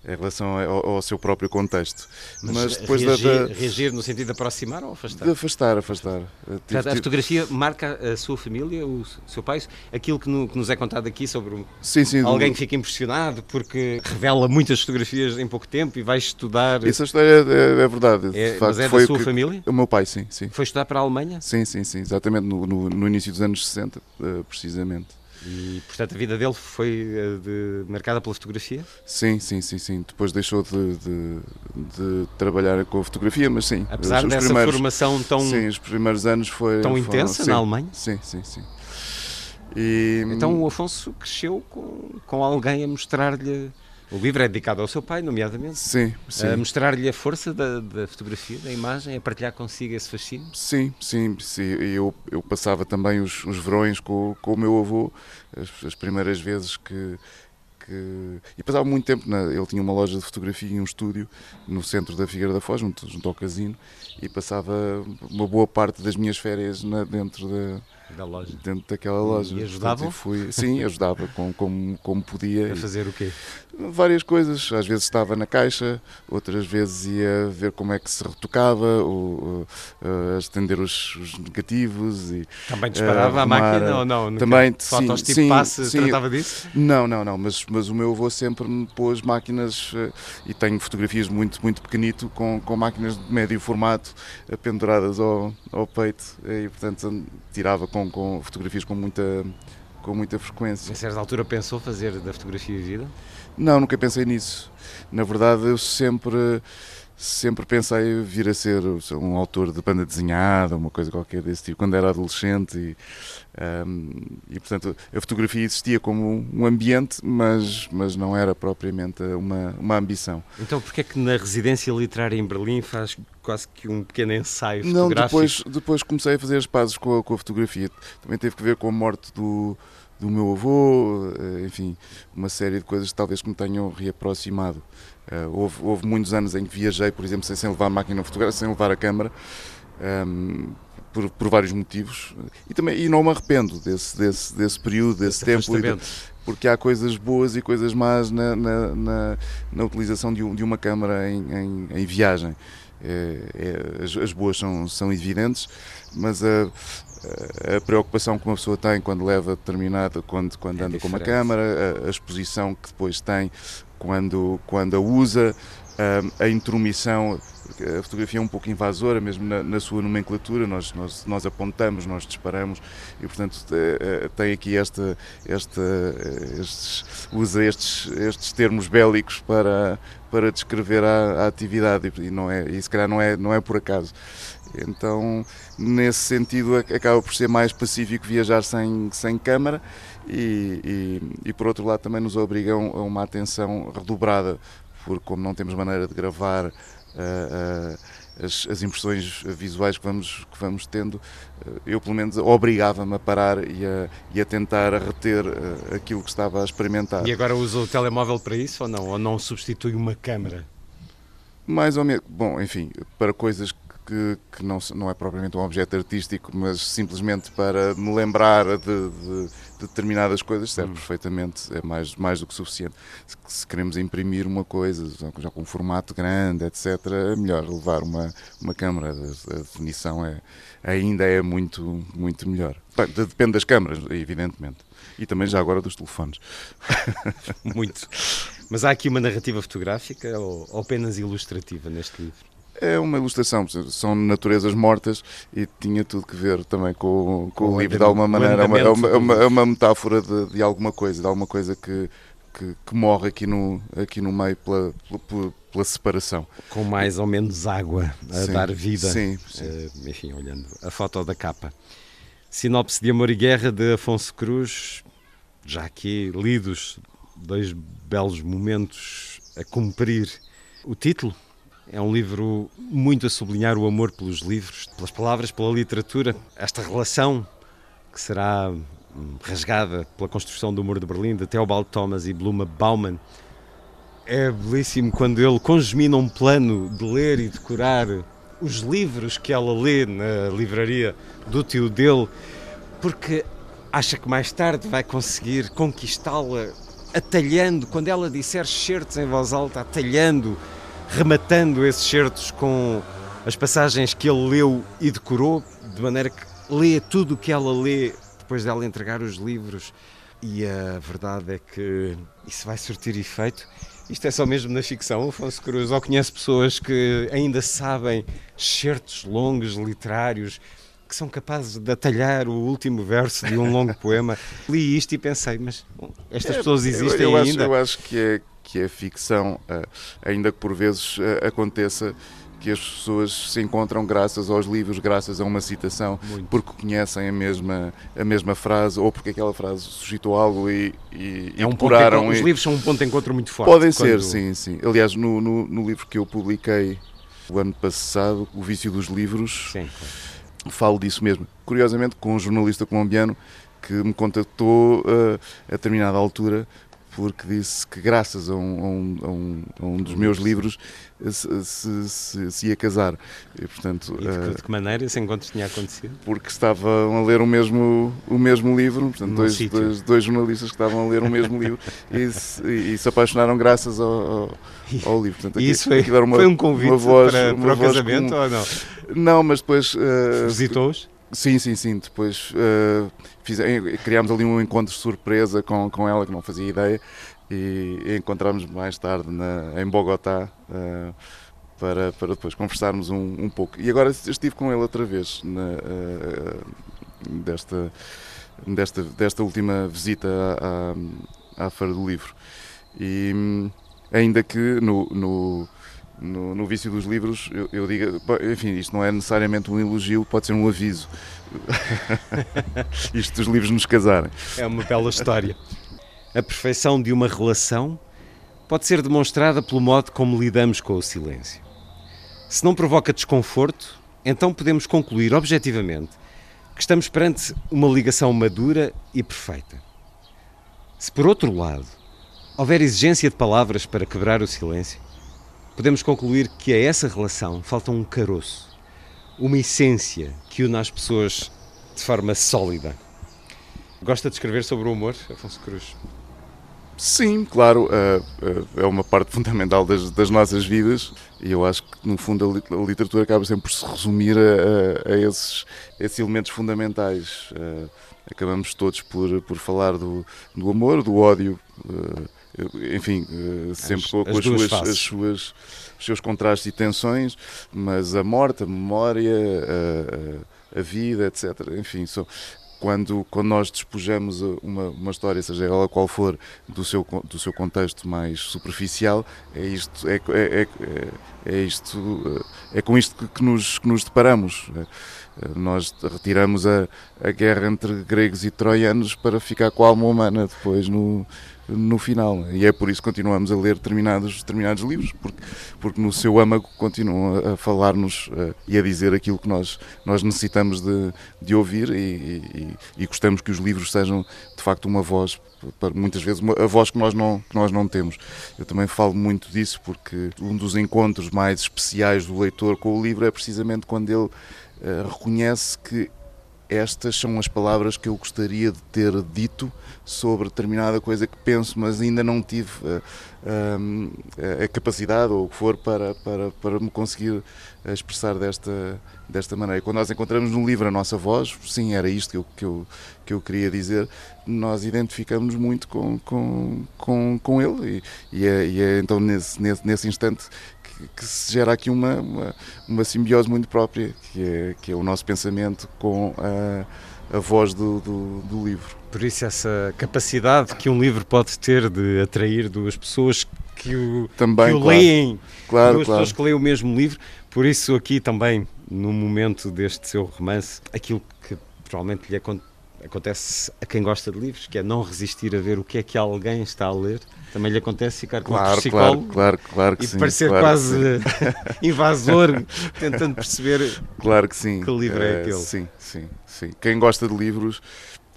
em relação ao, ao seu próprio contexto. Mas, depois da- reagir, da, reagir no sentido de aproximar ou afastar? de afastar, afastar. Ah, tive- a tive- fotografia marca a sua família, o seu pai, aquilo que, no- que nos é contado aqui sobre Sim, sim, do- alguém que fica impressionado porque revela muitas fotografias em pouco tempo e vai estudar. Essa história é, é verdade. de É, facto, mas é da sua que- família? O meu pai, sim, sim. Foi estudar para a Alemanha? Sim, sim, sim, exatamente no, no, no início dos anos 60, eh, precisamente. E, portanto, a vida dele foi eh, de, marcada pela fotografia? Sim, sim, sim, sim. Depois deixou de, de, de trabalhar com a fotografia, mas sim. Apesar os dessa formação tão, Sim, os primeiros anos foi... tão foram- intensa sim, na Alemanha? Sim, sim, sim. E, Então o Afonso cresceu com, com alguém a mostrar-lhe. O livro é dedicado ao seu pai, nomeadamente. Sim, sim. A mostrar-lhe a força da, da fotografia, da imagem, a partilhar consigo esse fascínio. Sim, sim, sim. Eu, eu passava também os, os verões com, com o meu avô, as, as primeiras vezes que, que. E passava muito tempo. Na, ele tinha uma loja de fotografia e um estúdio no centro da Figueira da Foz, junto, junto ao casino, e passava uma boa parte das minhas férias na- dentro, da, Da loja. dentro daquela loja. E ajudavam? Portanto, eu fui, sim, ajudava com, como, como podia. A fazer o quê? Várias coisas, às vezes estava na caixa, outras vezes ia ver como é que se retocava, ou, ou, eh, estender os, os negativos e Também disparava a arrumar, máquina ou não? Nunca? também, Fotos sim, tipo sim, passe sim. tratava disso? não, não, não, mas, mas o meu avô sempre me pôs máquinas eh, e tenho fotografias muito, muito pequenito com, com máquinas de médio formato eh, penduradas ao, ao peito e portanto tirava com, com fotografias com muita, com muita frequência. A certa altura pensou fazer da fotografia vida? Não, nunca pensei nisso. Na verdade, eu sempre, sempre pensei vir a ser um autor de banda desenhada, uma coisa qualquer desse tipo, quando era adolescente. E, ahm, e, portanto, a fotografia existia como um ambiente, mas, mas não era propriamente uma, uma ambição. Então porquê é que na residência literária em Berlim faz quase que um pequeno ensaio Não, fotográfico? depois, depois comecei a fazer as pazes com a, com a fotografia. Também teve que ver com a morte do, do meu avô, eh, enfim, uma série de coisas talvez que me tenham reaproximado. Eh, houve, houve muitos anos em que viajei, por exemplo, sem, sem levar a máquina fotográfica, sem levar a câmara, ehm, por, por vários motivos. E, também, e não me arrependo desse, desse, desse período, desse Esse tempo. porque há coisas boas e coisas más na, na, na, na utilização de, um- de uma câmara em, em, em viagem. É, é, as, as boas são, são evidentes, mas a, a- preocupação que uma pessoa tem quando leva determinada, quando, quando É anda com uma diferente. câmara, a, a exposição que depois tem quando, quando a usa, a, a intromissão, a fotografia é um pouco invasora, mesmo na, na sua nomenclatura, nós, nós, nós apontamos, nós disparamos e, portanto, eh, eh, tem aqui esta, esta, eh, estes, usa estes, estes termos bélicos para, para descrever a, a atividade e, não é, e se calhar não é, não é por acaso. Então, nesse sentido, ac- acaba por ser mais pacífico viajar sem, sem câmara e, e, e, por outro lado, também nos obrigam a uma atenção redobrada, porque, como não temos maneira de gravar ah, ah, as, as impressões visuais que vamos, que vamos tendo, ah, eu, pelo menos, obrigava-me a parar e a, e a tentar reter ah, aquilo que estava a experimentar. E agora usa o telemóvel para isso ou não? Ou não substitui uma câmara? Mais ou menos. Bom, enfim, para coisas que, que não, se- não é propriamente um objeto artístico, mas simplesmente para me lembrar de, de- de determinadas coisas, serve perfeitamente, é mais, mais do que suficiente. Se, se queremos imprimir uma coisa, já, com um formato grande, etc., é melhor levar uma, uma câmara. A, a definição é, ainda é muito, muito melhor. Depende das câmaras, evidentemente. E também já agora dos telefones. Muito. Mas há aqui uma narrativa fotográfica ou apenas ilustrativa neste livro? É uma ilustração, são naturezas mortas e tinha tudo que ver também com, com o o livro de alguma maneira. É uma, é uma, é uma- é metáfora de, de alguma coisa, de alguma coisa que, que, que morre aqui no, aqui no meio pela, pela, pela separação. Com mais ou menos água a Sim, dar vida. sim, sim. Eh, enfim, olhando a foto da capa. Sinopse de Amor e Guerra de Afonso Cruz, já aqui lidos dois belos momentos a cumprir. O título é um livro muito a sublinhar o amor pelos livros, pelas palavras, pela literatura. Esta relação que será hum, rasgada pela construção do Muro de Berlim de Theobald Thomas e Bluma Bauman. É belíssimo quando ele congemina um plano de ler e decorar os livros que ela lê na livraria do tio dele, porque acha que mais tarde vai conseguir conquistá-la atalhando, quando ela disser certos em voz alta, atalhando, rematando esses certos com as passagens que ele leu e decorou, de maneira que lê tudo o que ela lê depois dela entregar os livros. E a verdade é que isso vai surtir efeito. Isto é só mesmo na ficção, Afonso Cruz. Ou conhece pessoas que ainda sabem certos longos literários que são capazes de atalhar o último verso de um longo poema. Li isto e pensei, mas bom, estas É, pessoas existem eu, eu ainda. Acho, eu acho que é, que é ficção, eh, ainda que por vezes eh, aconteça que as pessoas se encontram graças aos livros, graças a uma citação, Muito. porque conhecem a mesma, a mesma frase ou porque aquela frase suscitou algo e, e, e É um ponto de decoraram. encontro- os e- livros são um ponto de encontro muito forte. Podem ser, quando- sim, sim. Aliás, no, no, no livro que eu publiquei o ano passado, O Vício dos Livros, Sim, falo disso mesmo. Curiosamente, com um jornalista colombiano que me contactou eh, a determinada altura porque disse que graças a um, a um- a um- dos meus livros se, se- se- se ia casar. E, portanto, E de, eh, que- de que maneira esse encontro tinha acontecido? porque estavam a ler o mesmo, o mesmo livro, portanto, dois, dois, dois jornalistas que estavam a ler o mesmo livro e se, e se apaixonaram graças ao, ao, ao livro. Portanto, aqui- isso foi, uma- foi um convite voz- para, para o casamento ou não? Não, mas depois. eh, Visitou-os? Sim, sim, sim. Depois eh, fiz- eh, criámos ali um encontro de surpresa com, com ela, que não fazia ideia, e encontramos mais tarde na, em Bogotá eh, para, para depois conversarmos um, um pouco. E agora estive com ele outra vez na, eh, desta, desta, desta última visita à, à, à Feira do Livro. E hum, ainda que no, no, no, no vício dos livros eu, eu diga, bom, enfim, isto não é necessariamente um elogio, pode ser um aviso. isto dos livros nos casarem. É uma bela história. A perfeição de uma relação pode ser demonstrada pelo modo como lidamos com o silêncio. Se não provoca desconforto, então podemos concluir objetivamente que estamos perante uma ligação madura e perfeita. Se por outro lado houver exigência de palavras para quebrar o silêncio, podemos concluir que a essa relação falta um caroço, uma essência que une as pessoas de forma sólida. Gosta de escrever sobre o humor, Afonso Cruz? Sim, claro, eh, eh, é uma parte fundamental das, das nossas vidas e eu acho que, no fundo, a, li- a literatura acaba sempre por se resumir a, a- esses, esses elementos fundamentais. Eh, acabamos todos por, por falar do, do amor, do ódio, enfim, eh, sempre As- com, as as, suas, as suas- os seus contrastes e tensões, mas a morte, a memória, a, a- a vida, etc. Enfim, são, quando, quando nós despojamos uma, uma história, seja ela qual for, do seu, do seu contexto mais superficial, é isto, é, é, é, é isto, é com isto que, que nos, que nos deparamos. Nós retiramos a, a guerra entre gregos e troianos para ficar com a alma humana depois no, no final. E é por isso que continuamos a ler determinados, determinados livros, porque, porque no seu âmago continuam a, falar-nos eh, e a dizer aquilo que nós, nós necessitamos de, de ouvir e, e- e gostamos que os livros sejam de facto uma voz, muitas vezes a voz que nós, não, que nós não temos. Eu também falo muito disso porque um dos encontros mais especiais do leitor com o livro é precisamente quando ele eh, reconhece que estas são as palavras que eu gostaria de ter dito sobre determinada coisa que penso, mas ainda não tive eh, hum, a, a capacidade ou o que for para, para, para me conseguir expressar desta, desta maneira. Quando nós encontramos no livro a nossa voz, sim, era isto que eu, que eu, que eu queria dizer, nós identificamos muito com, com, com, com ele e, e, é, e é então nesse, nesse, nesse instante que se gera aqui uma, uma, uma simbiose muito própria, que é, que é o nosso pensamento com a, a voz do, do, do livro. Por isso, essa capacidade que um livro pode ter de atrair duas pessoas que o, Também, que o claro. leem, Claro, duas claro. pessoas que leem o mesmo livro. Por isso, aqui também, no momento deste seu romance, aquilo que provavelmente lhe acon- acontece a quem gosta de livros, que é não resistir a ver o que é que alguém está a ler, também lhe acontece ficar com Claro, psicólogo claro, claro, claro e sim. parecer claro quase invasor, tentando perceber Claro que sim. Que livro é Eh, aquele? Sim, sim, sim. Quem gosta de livros.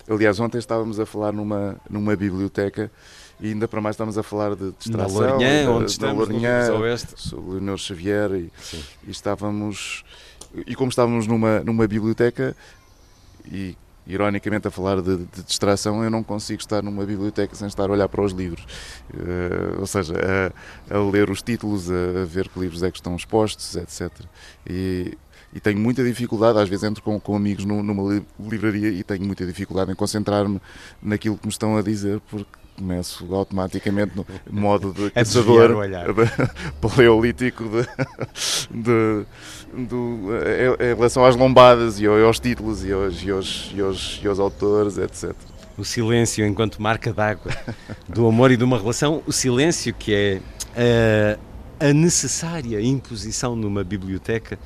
Aliás, ontem estávamos a falar numa, numa biblioteca e ainda para mais estávamos a falar de na distração. Lourinhã, e da- onde estamos, no Lourinhã, ao Oeste. sobre Leonor Xavier e, e estávamos e como estávamos numa numa biblioteca e ironicamente a falar de, de distração eu não consigo estar numa biblioteca sem estar a olhar para os livros Eh, ou seja a, a ler os títulos a, a ver que livros é que estão expostos etc e e tenho muita dificuldade, às vezes entro com, com amigos nu- numa li- livraria e tenho muita dificuldade em concentrar-me naquilo que me estão a dizer, porque começo automaticamente no modo de caçador de- paleolítico de, de- do, em, em relação às lombadas e ao- aos títulos e aos, e aos, e aos, e aos autores, etc. O silêncio enquanto marca d'água do amor e de uma relação. O silêncio que é eh, a necessária imposição numa biblioteca.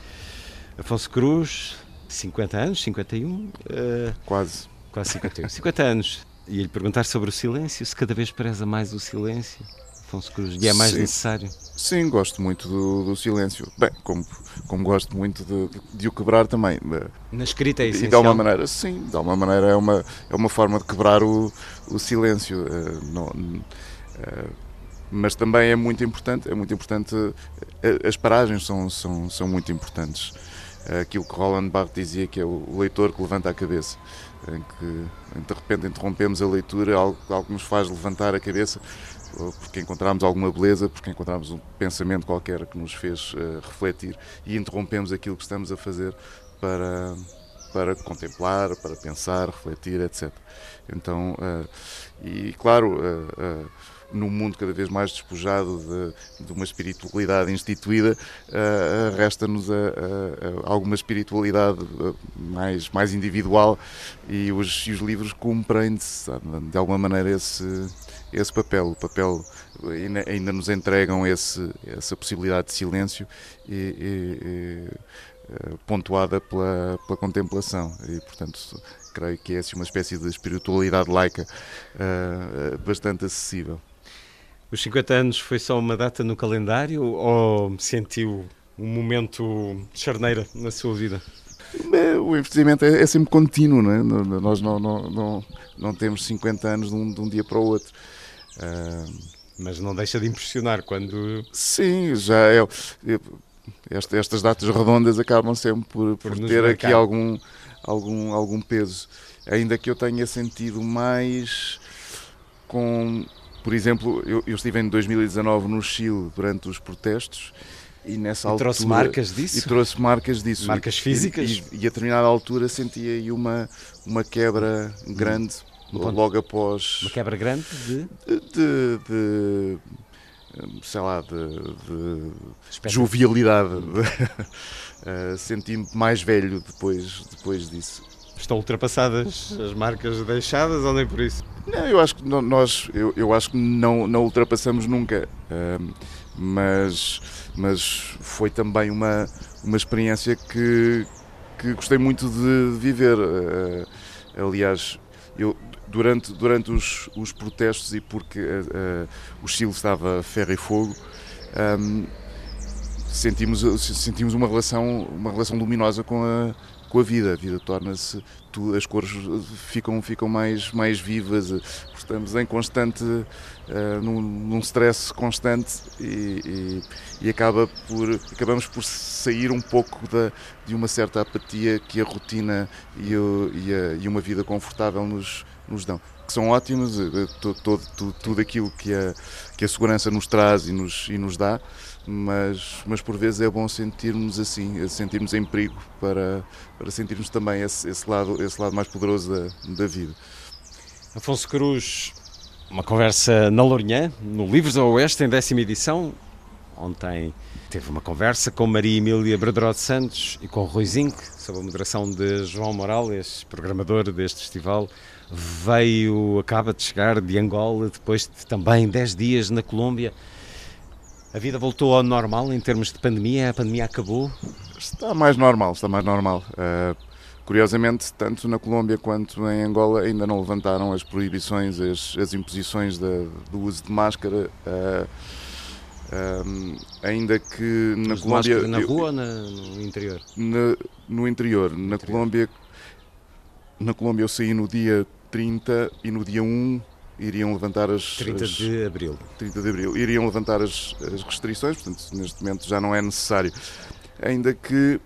Afonso Cruz, 50 anos, 51, eh, Quase. quase 51, 50 anos. E lhe perguntar sobre o silêncio, se cada vez preza mais o silêncio, Afonso Cruz, e é mais Sim. necessário. Sim, gosto muito do, do silêncio. Bem, como, como gosto muito de, de o quebrar também. Na escrita é E de essencial. alguma maneira, sim, de alguma maneira é uma, é uma forma de quebrar o, o silêncio. não- eh, mas também é muito importante, é muito importante, as paragens são, são, são muito importantes. Eh, Aquilo que Roland Barthes dizia que é o leitor que levanta a cabeça, em que de repente interrompemos a leitura, algo, algo que nos faz levantar a cabeça, porque encontramos alguma beleza, porque encontramos um pensamento qualquer que nos fez eh, refletir e interrompemos aquilo que estamos a fazer para, para contemplar, para pensar, refletir, etc. Então, eh, e claro, eh, num mundo cada vez mais despojado de, de uma espiritualidade instituída, eh, resta-nos a- a- a alguma espiritualidade eh, mais, mais individual e os, e os livros cumprem de, de alguma maneira esse, esse papel. O papel ainda, ainda nos entregam esse, essa possibilidade de silêncio e- e- e, eh, pontuada pela, pela contemplação e portanto creio que é assim, uma espécie de espiritualidade laica eh, bastante acessível. Os 50 anos foi só uma data no calendário ou sentiu um momento de charneira na sua vida? Bem, O investimento é, é sempre contínuo, não é? Nós não, não, não, não temos 50 anos de um, de um dia para o outro. Ah, Mas não deixa de impressionar quando sim, já é. é- esta- estas datas redondas acabam sempre por, Por por ter aqui algum, algum, algum peso. Ainda que eu tenha sentido mais com. Por exemplo, eu, eu estive em 2019 no Chile durante os protestos e nessa e altura. trouxe marcas E disso. trouxe marcas disso. Marcas E- físicas? E, e a determinada altura senti aí uma, uma quebra grande, Um logo após. Uma quebra grande de De. de- sei lá, de, de jovialidade. Eh, Senti-me mais velho depois, depois disso. Estão ultrapassadas as marcas deixadas ou nem por isso? Não, eu acho que no- nós, eu, eu acho que não, não ultrapassamos nunca, Ahm, mas, mas foi também uma, uma experiência que, que gostei muito de viver. Ah, aliás, eu durante, durante os, os protestos e porque ah, o Chile estava a ferro e fogo, ahm, sentimos, sentimos uma relação, uma relação luminosa com a, com a vida. A vida torna-se, as cores ficam, ficam mais, mais vivas, eh, estamos em constante, eh, num, num stress constante e, e- e acaba por, acabamos por sair um pouco da, de uma certa apatia que a rotina e, o- e a- e uma vida confortável nos, nos dão. Que são ótimas, eh, to- todo, tu- tudo aquilo que a, que a segurança nos traz e nos, e nos dá, mas, mas por vezes é bom sentirmos assim, sentirmos em perigo para, para sentirmos também esse, esse lado, esse lado mais poderoso da, da vida. Afonso Cruz, uma conversa na Lourinhã, no Livros ao Oeste, em décima edição. Ontem teve uma conversa com Maria Emília Bradaró de Santos e com Rui Zinc, sob a moderação de João Morales, programador deste festival. Veio, acaba de chegar de Angola, depois de também 10 dias na Colômbia. A vida voltou ao normal em termos de pandemia? A pandemia acabou? Está mais normal, está mais normal. Uh, curiosamente, tanto na Colômbia quanto em Angola ainda não levantaram as proibições, as, as imposições da- do uso de máscara. uh, um, ainda que na Mas Colômbia. na eu- rua ou na- no interior? na- no interior. Na Colômbia, na Colômbia eu saí no dia 30 e no dia 1 iriam levantar as 30 as- de Abril. 30 de Abril, iriam levantar as, as restrições, portanto neste momento já não é necessário. Ainda que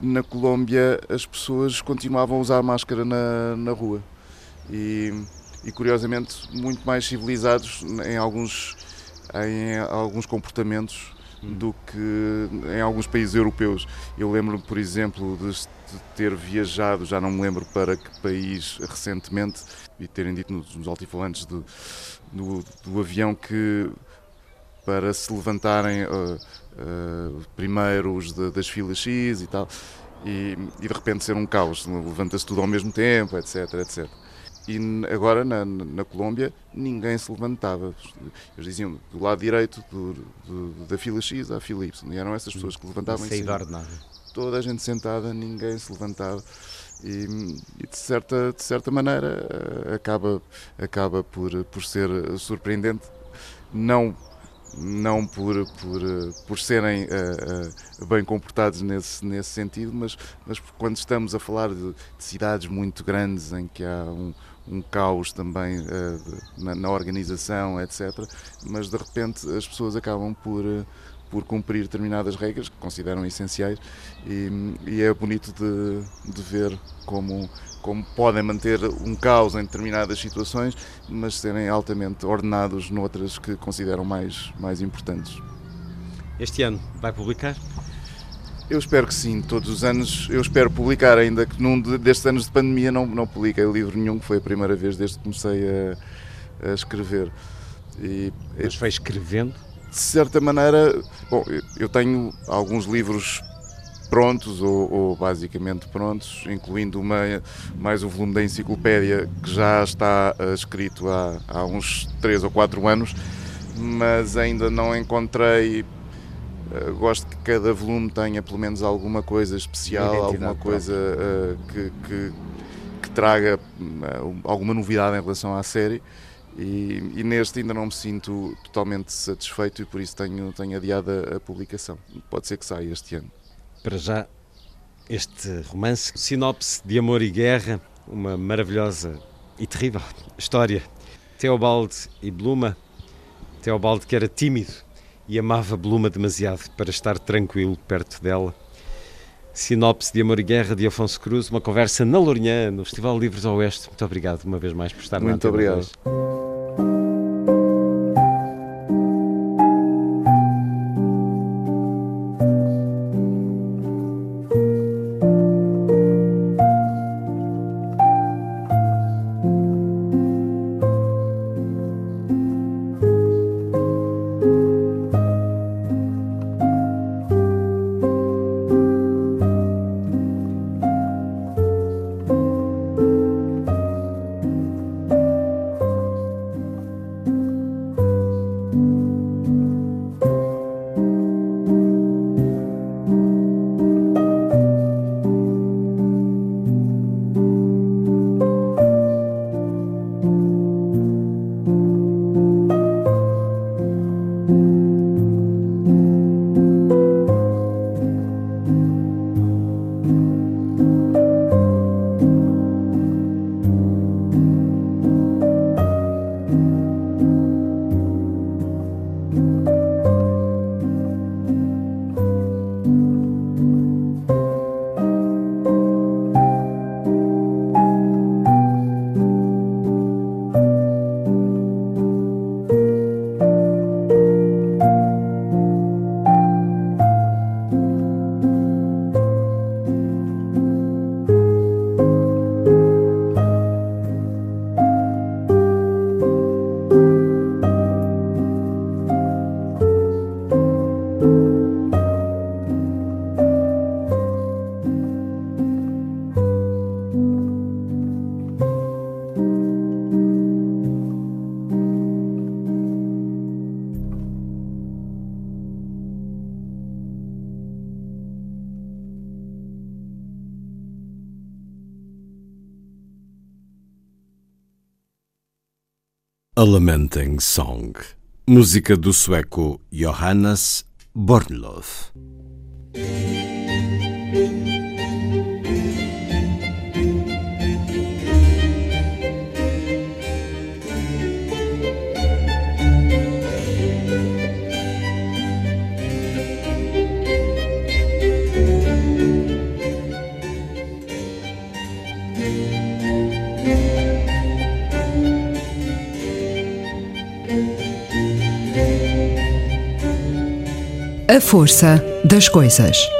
na Colômbia as pessoas continuavam a usar máscara na, na rua e, e curiosamente muito mais civilizados em alguns, em alguns comportamentos do que em alguns países europeus. Eu lembro, por exemplo, de ter viajado, já não me lembro para que país recentemente, e terem dito nos, nos altifalantes do, do, do, avião que para se levantarem uh, uh, primeiro os de, das filas X e tal, e, e de repente ser um caos, levanta-se tudo ao mesmo tempo, etc, etc. E agora na, na Colômbia ninguém se levantava. Eles diziam do lado direito do, do, da fila X à fila Y. E eram essas pessoas que levantavam. Sair ordenada. Toda a gente sentada, ninguém se levantava. E, e, de, certa, de certa maneira eh, acaba, acaba por, por ser surpreendente. Não não por, por, por serem uh, uh, bem comportados nesse, nesse sentido, mas, mas quando estamos a falar de, de cidades muito grandes em que há um, um caos também uh, de, na, na, organização, etc. Mas de repente as pessoas acabam por, por cumprir determinadas regras que consideram essenciais e, e é bonito de, de ver como como podem manter um caos em determinadas situações, mas serem altamente ordenados noutras que consideram mais, mais importantes. Este ano vai publicar? Eu espero que sim, todos os anos eu espero publicar, ainda que num destes anos de pandemia não, não publiquei livro nenhum, que foi a primeira vez desde que comecei a, a escrever. E, Mas foi escrevendo? De certa maneira, bom, eu tenho alguns livros prontos ou, ou, basicamente prontos, incluindo uma, mais o volume da enciclopédia que já está uh, escrito há, há uns 3 ou 4 anos, mas ainda não encontrei. Uh, gosto que cada volume tenha pelo menos alguma coisa especial, alguma coisa uh, que, que, que, traga alguma novidade em relação à série. E, e, neste ainda não me sinto totalmente satisfeito e por isso tenho, tenho adiado a, a publicação. Pode ser que saia este ano para já este romance, sinopse de amor e guerra, uma maravilhosa e terrível história. Teobaldo e Bluma. Teobaldo que era tímido e amava Bluma demasiado para estar tranquilo perto dela. Sinopse de Amor e Guerra de Afonso Cruz, uma conversa na Lourinhã, no Festival Livros ao Oeste. Muito obrigado uma vez mais por estar Muito obrigado. A Lamenting Song, música do sueco Johannes Bornloth. Força das coisas.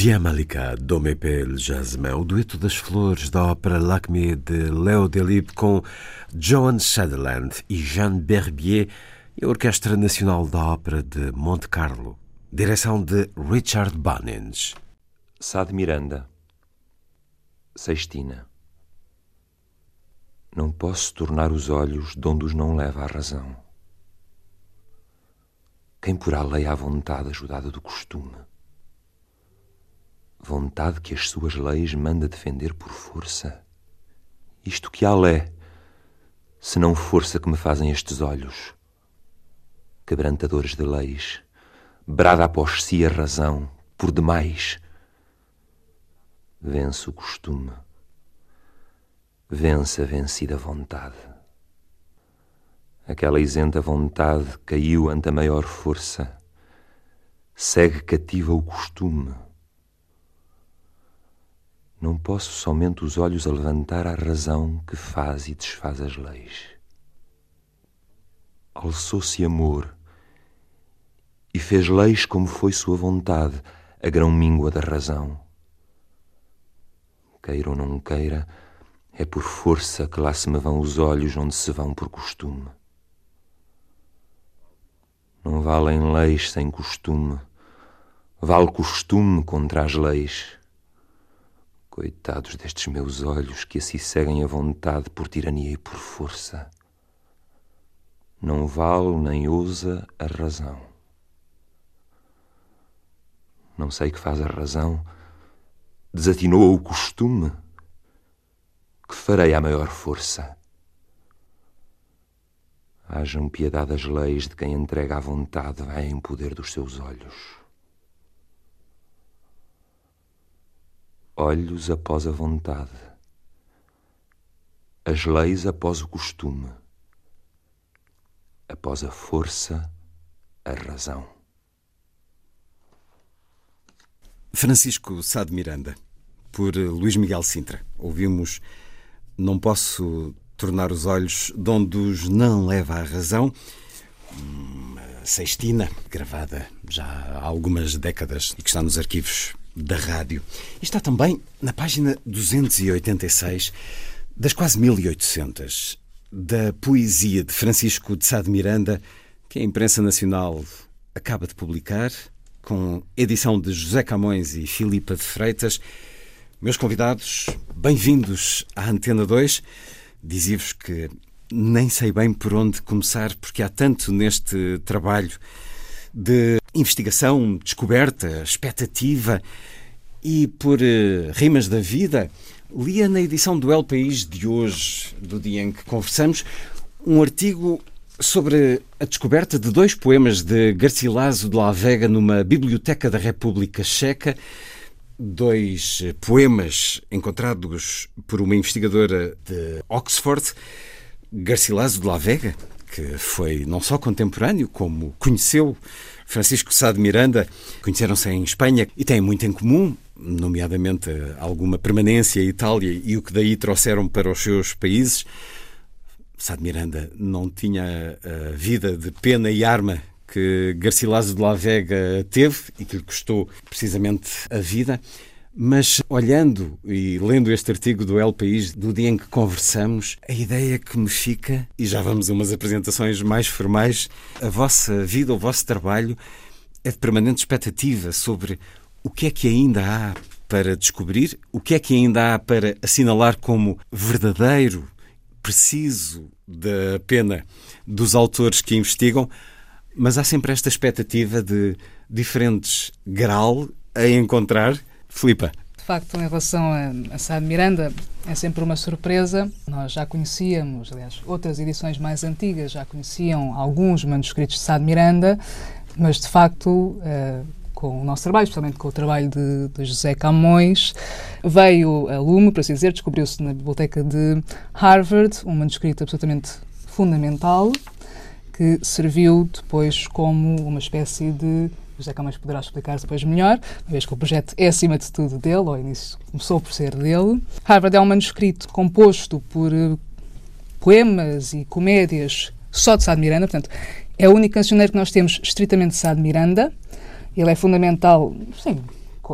Via Malika, do Mepel Jasmin, o dueto das flores da ópera L'acme de Léo Delibes com Joan Sutherland e Jean Berbier e a Orquestra Nacional da Ópera de Monte Carlo, direção de Richard Bunnings. Sá de Miranda, Sextina. Não posso tornar os olhos de onde os não leva a razão. Quem por lei à vontade ajudada do costume? Vontade que as suas leis manda defender por força. Isto que há é, se não força que me fazem estes olhos. Quebrantadores de leis, brada após si a razão, por demais. Vence o costume, vence a vencida vontade. Aquela isenta vontade caiu ante a maior força, segue cativa o costume não posso somente os olhos a levantar à razão que faz e desfaz as leis. Alçou-se amor e fez leis como foi sua vontade, a grão míngua da razão. Queira ou não queira, é por força que lá se me vão os olhos onde se vão por costume. Não valem leis sem costume, vale costume contra as leis. Coitados destes meus olhos que assim seguem a vontade por tirania e por força. Não vale nem ousa a razão. Não sei que faz a razão. Desatinou o costume. Que farei à maior força? Hajam piedade as leis de quem entrega a vontade em poder dos seus olhos. Olhos após a vontade, as leis após o costume, após a força, a razão. Francisco Sá de Miranda, por Luís Miguel Sintra. Ouvimos Não Posso Tornar os Olhos de onde os não leva a razão. Uma sextina, gravada já há algumas décadas e que está nos arquivos da rádio. E está também na página 286 das quase 1800 da poesia de Francisco de Sá de Miranda, que a imprensa nacional acaba de publicar, com edição de José Camões e Filipa de Freitas. Meus convidados, bem-vindos à Antena 2. Dizia-vos que nem sei bem por onde começar, porque há tanto neste trabalho de investigação, descoberta, expectativa e por uh, rimas da vida, lia na edição do El País de hoje, do dia em que conversamos, um artigo sobre a descoberta de dois poemas de Garcilaso de la Vega numa biblioteca da República Checa. Dois poemas encontrados por uma investigadora de Oxford, Garcilaso de la Vega, que foi não só contemporâneo, como conheceu Francisco Sá de Miranda, conheceram-se em Espanha e têm muito em comum, nomeadamente alguma permanência em Itália e o que daí trouxeram para os seus países. Sá de Miranda não tinha a vida de pena e arma que Garcilaso de la Vega teve e que lhe custou precisamente a vida. Mas olhando e lendo este artigo do El País, do dia em que conversamos, a ideia que me fica, e já vamos a umas apresentações mais formais, a vossa vida, o vosso trabalho é de permanente expectativa sobre o que é que ainda há para descobrir, o que é que ainda há para assinalar como verdadeiro, preciso da pena dos autores que investigam, mas há sempre esta expectativa de diferentes grau a encontrar Filipa. De facto, em relação a, a Sá de Miranda, é sempre uma surpresa. Nós já conhecíamos, aliás, outras edições mais antigas já conheciam alguns manuscritos de Sá de Miranda, mas de facto, eh, com o nosso trabalho, especialmente com o trabalho de, de, José Camões, veio a lume, por assim dizer, descobriu-se na biblioteca de Harvard um manuscrito absolutamente fundamental que serviu depois como uma espécie de José Camões poderá explicar depois melhor, uma vez que o projeto é acima de tudo dele, ao início começou por ser dele. Harvard é um manuscrito composto por uh, poemas e comédias só de Sá de Miranda, portanto, é o único cancioneiro que nós temos estritamente de Sá de Miranda. Ele é fundamental, sim,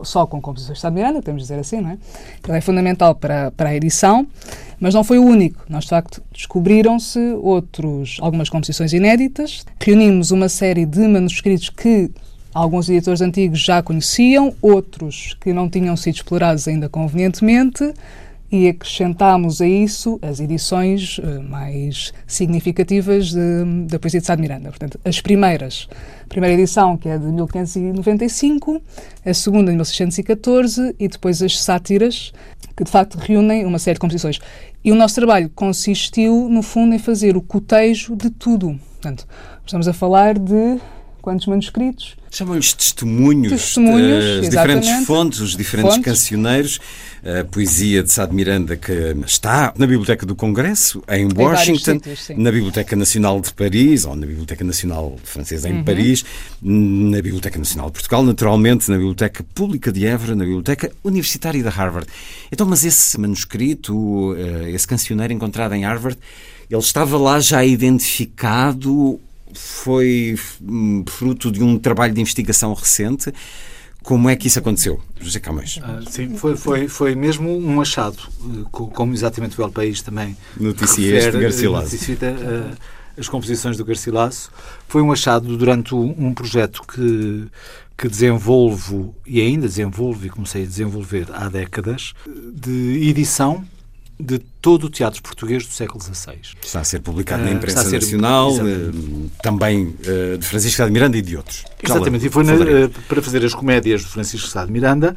só com composições de Sá de Miranda, podemos dizer assim, não é? Ele é fundamental para, para a edição, mas não foi o único. Nós, de facto, descobriram-se outros, algumas composições inéditas. Reunimos uma série de manuscritos que alguns editores antigos já conheciam, outros que não tinham sido explorados ainda convenientemente e acrescentámos a isso as edições uh, mais significativas da poesia de Sá de Miranda. Portanto, as primeiras, a primeira edição, que é de 1595, a segunda de 1614 e depois as sátiras, que de facto reúnem uma série de composições. E o nosso trabalho consistiu, no fundo, em fazer o cotejo de tudo. Portanto, estamos a falar de quantos manuscritos? Chamam-lhes testemunhos, testemunhos as diferentes fontes, os diferentes fontes. cancioneiros, a poesia de Sá de Miranda que está na Biblioteca do Congresso, em Washington, sítios, na Biblioteca Nacional de Paris, ou na Biblioteca Nacional Francesa em uhum. Paris, na Biblioteca Nacional de Portugal, naturalmente, na Biblioteca Pública de Évora, na Biblioteca Universitária de Harvard. Então, mas esse manuscrito, eh, esse cancioneiro encontrado em Harvard, ele estava lá já identificado foi hum, fruto de um trabalho de investigação recente. Como é que isso aconteceu, José Camões? Ah, sim, foi, foi, foi mesmo um achado, eh, como exatamente o El País também noticia este Garcilaso. Uh, as composições do Garcilaso. Foi um achado durante um projeto que, que desenvolvo e ainda desenvolvo e comecei a desenvolver há décadas, de edição de todo o teatro português do século XVI. Está a ser publicado na ah, imprensa uh, nacional, uh, também uh, de Francisco Sá de Miranda e de outros. Exatamente, e foi na, eh, para fazer as comédias de Francisco Sá de Miranda,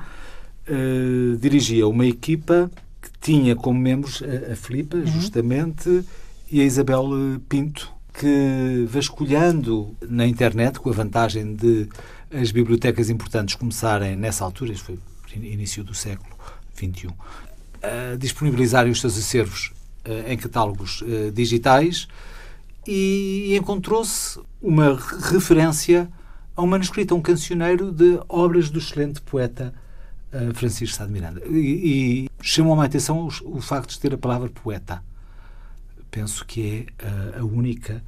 dirigia uma equipa que tinha como membros a, a Filipa, uhum. justamente, e a Isabel Pinto, que vasculhando na internet, com a vantagem de as bibliotecas importantes começarem nessa altura, isso foi início do século XXI, disponibilizarem os seus acervos uh, em catálogos uh, digitais e, encontrou-se uma referência a um manuscrito, a um cancioneiro de obras do excelente poeta uh, Francisco Sá de Miranda. E, e chamou-me a atenção o, o, facto de ter a palavra poeta. Penso que é a única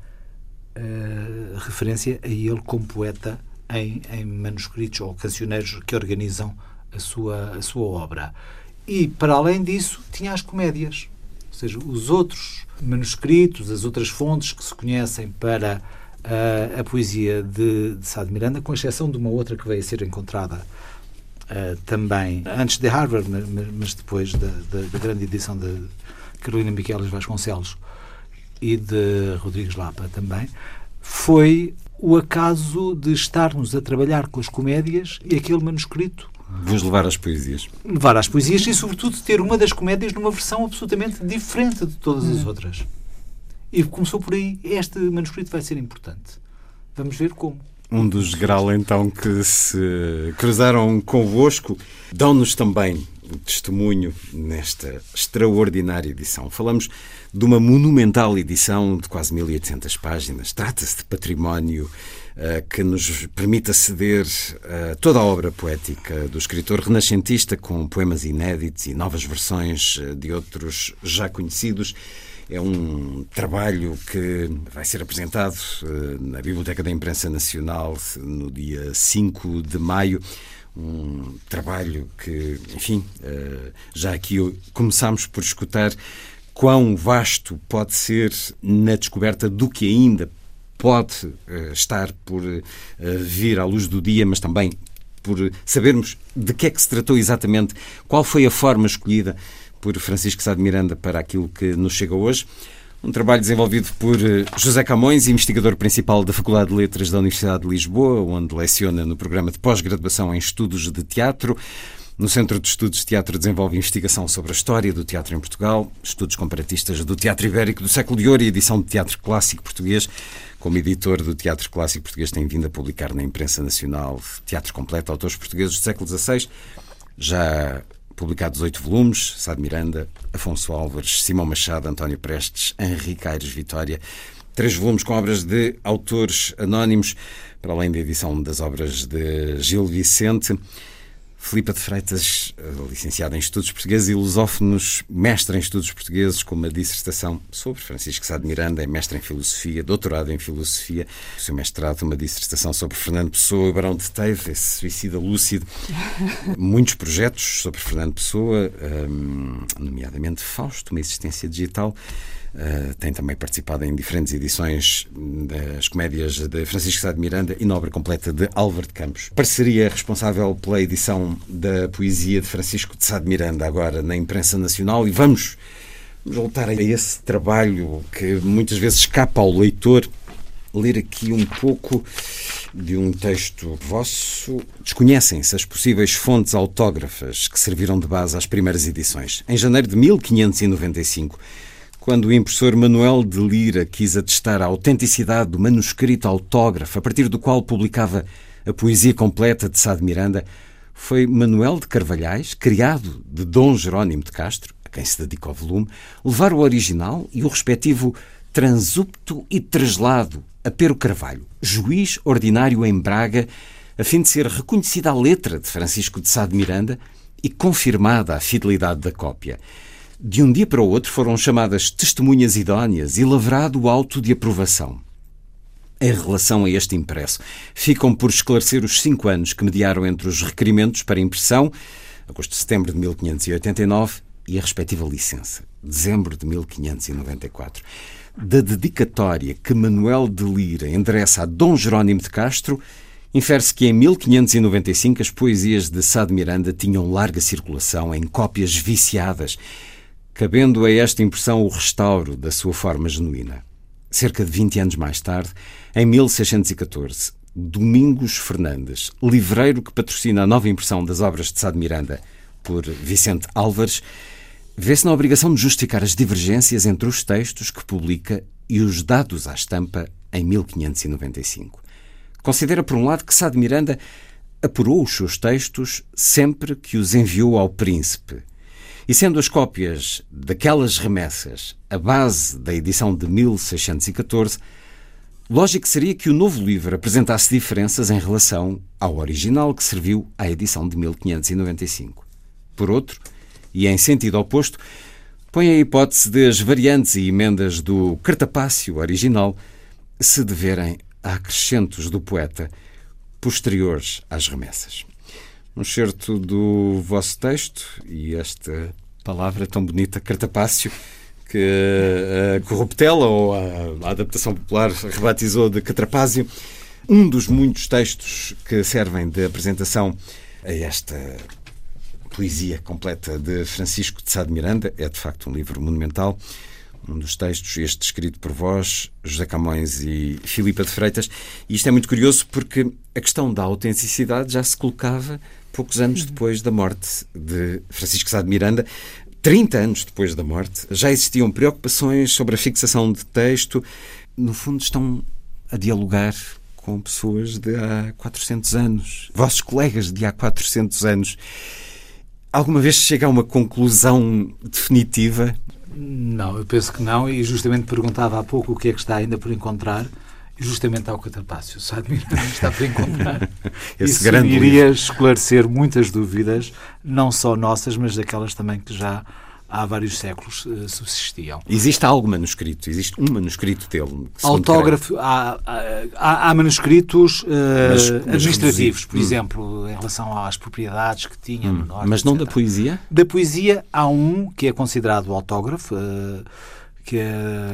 referência a ele como poeta em, em manuscritos ou cancioneiros que organizam a sua, a sua obra. E, para além disso, tinha as comédias. Ou seja, os outros manuscritos, as outras fontes que se conhecem para uh, a poesia de, de Sá de Miranda, com exceção de uma outra que veio a ser encontrada uh, também antes de Harvard, mas, mas depois da, da, da, grande edição de Carolina Miquelis Vasconcelos e de Rodrigues Lapa também, foi o acaso de estarmos a trabalhar com as comédias e aquele manuscrito Vos levar às poesias. Levar às poesias e, sobretudo, ter uma das comédias numa versão absolutamente diferente de todas as hum. outras. E começou por aí. Este manuscrito vai ser importante. Vamos ver como. Um dos Graal, então, que se cruzaram convosco, dão-nos também testemunho nesta extraordinária edição. Falamos de uma monumental edição de quase 1800 páginas. Trata-se de património que nos permite aceder a toda a obra poética do escritor renascentista, com poemas inéditos e novas versões eh, de outros já conhecidos. É um trabalho que vai ser apresentado na Biblioteca da Imprensa Nacional no dia 5 de maio um trabalho que, enfim, já aqui começamos por escutar quão vasto pode ser na descoberta do que ainda pode uh, estar por uh, vir à luz do dia, mas também por sabermos de que é que se tratou exatamente, qual foi a forma escolhida por Francisco Sá de Miranda para aquilo que nos chega hoje. Um trabalho desenvolvido por eh, José Camões, investigador principal da Faculdade de Letras da Universidade de Lisboa, onde leciona no programa de pós-graduação em Estudos de Teatro. No Centro de Estudos de Teatro desenvolve investigação sobre a história do teatro em Portugal, estudos comparatistas do teatro ibérico do século de ouro e edição de teatro clássico português. Como editor do Teatro Clássico Português, tem vindo a publicar na imprensa nacional teatro completo, autores portugueses do século XVI. Já publicados oito volumes, Sá de Miranda, Afonso Álvares, Simão Machado, António Prestes, Henrique Aires Vitória. Três volumes com obras de autores anónimos, para além da edição das obras de Gil Vicente. Filipa de Freitas, eh, licenciada em Estudos Portugueses e lusófonos, mestre em Estudos Portugueses, com uma dissertação sobre Francisco Sá de Miranda, é mestre em Filosofia, doutorado em Filosofia, o seu mestrado, uma dissertação sobre Fernando Pessoa, Barão de Teve, esse suicida lúcido, muitos projetos sobre Fernando Pessoa, hum, nomeadamente Fausto, uma existência digital, Uh, tem também participado em diferentes edições das comédias de Francisco Sá de Miranda e na obra completa de Álvaro de Campos. Parceria responsável pela edição da poesia de Francisco de Sá de Miranda, agora na imprensa nacional, e vamos, vamos voltar a esse trabalho que muitas vezes escapa ao leitor. Ler aqui um pouco de um texto vosso. Desconhecem-se as possíveis fontes autógrafas que serviram de base às primeiras edições. Em janeiro de 1595, quando o impressor Manuel de Lira quis atestar a autenticidade do manuscrito autógrafo a partir do qual publicava a poesia completa de Sá de Miranda, foi Manuel de Carvalhais, criado de Dom Jerónimo de Castro, a quem se dedica o volume, levar o original e o respectivo transupto e traslado a Pero Carvalho, juiz ordinário em Braga, a fim de ser reconhecida a letra de Francisco de Sá de Miranda e confirmada a fidelidade da cópia de um dia para o outro foram chamadas testemunhas idóneas e lavrado o auto de aprovação. Em relação a este impresso, ficam por esclarecer os cinco anos que mediaram entre os requerimentos para impressão, agosto-setembro de 1589, e a respectiva licença, dezembro de 1594. Da dedicatória que Manuel de Lira endereça a Dom Jerónimo de Castro, infere-se que em 1595 as poesias de Sá de Miranda tinham larga circulação em cópias viciadas cabendo a esta impressão o restauro da sua forma genuína. Cerca de 20 anos mais tarde, em 1614, Domingos Fernandes, livreiro que patrocina a nova impressão das obras de Sá de Miranda por Vicente Álvares, vê-se na obrigação de justificar as divergências entre os textos que publica e os dados à estampa em 1595. Considera, por um lado, que Sá de Miranda apurou os seus textos sempre que os enviou ao príncipe e sendo as cópias daquelas remessas a base da edição de 1614, lógico seria que o novo livro apresentasse diferenças em relação ao original que serviu à edição de 1595. Por outro, e em sentido oposto, põe a hipótese de as variantes e emendas do cartapácio original se deverem a acrescentos do poeta posteriores às remessas um certo do vosso texto e esta palavra tão bonita, cartapácio, que a Corruptela, ou a, a adaptação popular, rebatizou de Catrapásio, um dos muitos textos que servem de apresentação a esta poesia completa de Francisco de Sá de Miranda. É, de facto, um livro monumental. Um dos textos, este escrito por vós, José Camões e Filipa de Freitas. E isto é muito curioso porque a questão da autenticidade já se colocava poucos anos depois da morte de Francisco Sá de Miranda, 30 anos depois da morte, já existiam preocupações sobre a fixação de texto. No fundo, estão a dialogar com pessoas de há 400 anos, vossos colegas de há 400 anos. Alguma vez chega a uma conclusão definitiva? Não, eu penso que não, e justamente perguntava há pouco o que é que está ainda por encontrar justamente ao Catapácio. Sá de Miranda está para encontrar. Esse Isso grande iria livro. esclarecer muitas dúvidas, não só nossas, mas daquelas também que já há vários séculos uh, subsistiam. Existe algo manuscrito? Existe um manuscrito dele? Autógrafo, há, há, há manuscritos uh, Mas- mas administrativos, por Hum. exemplo, em relação às propriedades que tinha no creio. norte. Mas não da etc. poesia? Da poesia há um que é considerado autógrafo, eh, que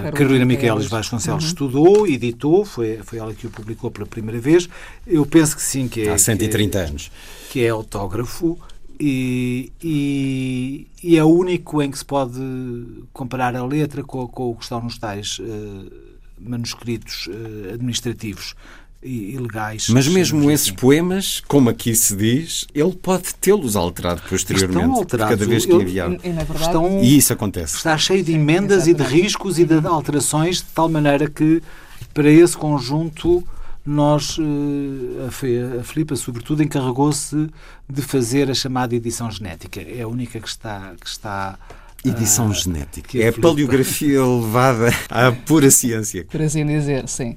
a Carolina Miquelis. Vasconcelos Uhum. estudou, editou, foi, foi ela que o publicou pela primeira vez. Eu penso que sim, que é, Há 130 que é, anos. que é autógrafo e, e, e é o único em que se pode comparar a letra com, com o que estão nos tais eh, manuscritos eh, administrativos e, e legais. Mas mesmo esses assim. poemas, como aqui se diz, ele pode tê-los alterado posteriormente. Estão alterados. Cada vez que. E, verdade, Estão- E isso acontece. Está cheio de emendas e de Exatamente. riscos e de alterações, de tal maneira que, para esse conjunto, nós, eh, a Filipa, sobretudo, encarregou-se de fazer a chamada edição genética. É a única que está. Que está Edição ah, genética. É a paleografia levada à pura ciência. por assim dizer, sim.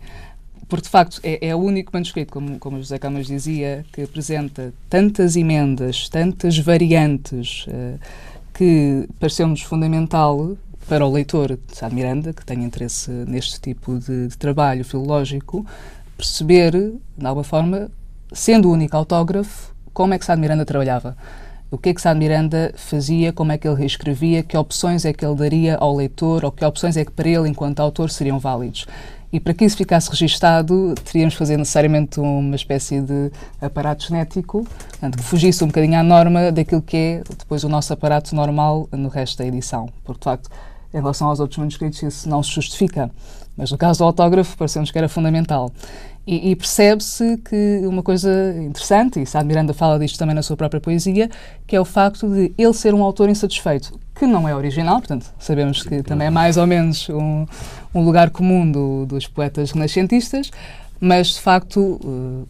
Porque de facto é, é o único manuscrito, como, como José Camas dizia, que apresenta tantas emendas, tantas variantes, uh, que pareceu-nos fundamental para o leitor de Sá Miranda, que tem interesse neste tipo de, de trabalho filológico, perceber, de alguma forma, sendo o único autógrafo, como é que Sá Miranda trabalhava. O que é que Sá Miranda fazia, como é que ele reescrevia, que opções é que ele daria ao leitor, ou que opções é que para ele, enquanto autor, seriam válidos. E para que isso ficasse registado, teríamos que fazer necessariamente uma espécie de aparato genético, portanto, que fugisse um bocadinho à norma daquilo que é depois o nosso aparato normal no resto da edição. Porque, de facto, em relação aos outros manuscritos, isso não se justifica. Mas no caso do autógrafo, pareceu-nos que era fundamental. E, e percebe-se que uma coisa interessante, e Sá Miranda fala disto também na sua própria poesia, que é o facto de ele ser um autor insatisfeito, que não é original, portanto, sabemos que também é mais ou menos um, um lugar comum do, dos poetas renascentistas, mas de facto. Uh,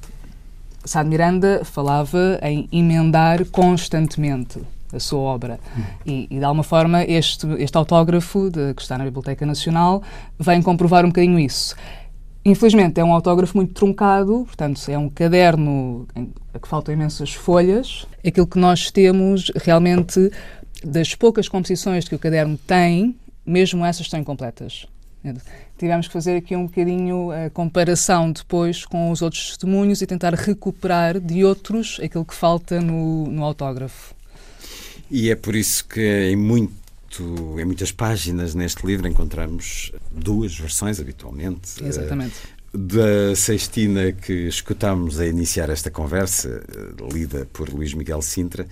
Sá Miranda falava em emendar constantemente a sua obra. E, e, de alguma forma, este, este autógrafo de, que está na Biblioteca Nacional vem comprovar um bocadinho isso. Infelizmente, é um autógrafo muito truncado, portanto, é um caderno em que faltam imensas folhas. Aquilo que nós temos realmente, das poucas composições que o caderno tem, mesmo essas estão incompletas. Tivemos que fazer aqui um bocadinho a comparação depois com os outros testemunhos e tentar recuperar de outros aquilo que falta no, no autógrafo. E é por isso que em muito em muitas páginas neste livro encontramos duas versões habitualmente. Exatamente. Da Sextina que escutámos a iniciar esta conversa, eh, lida por Luís Miguel Sintra,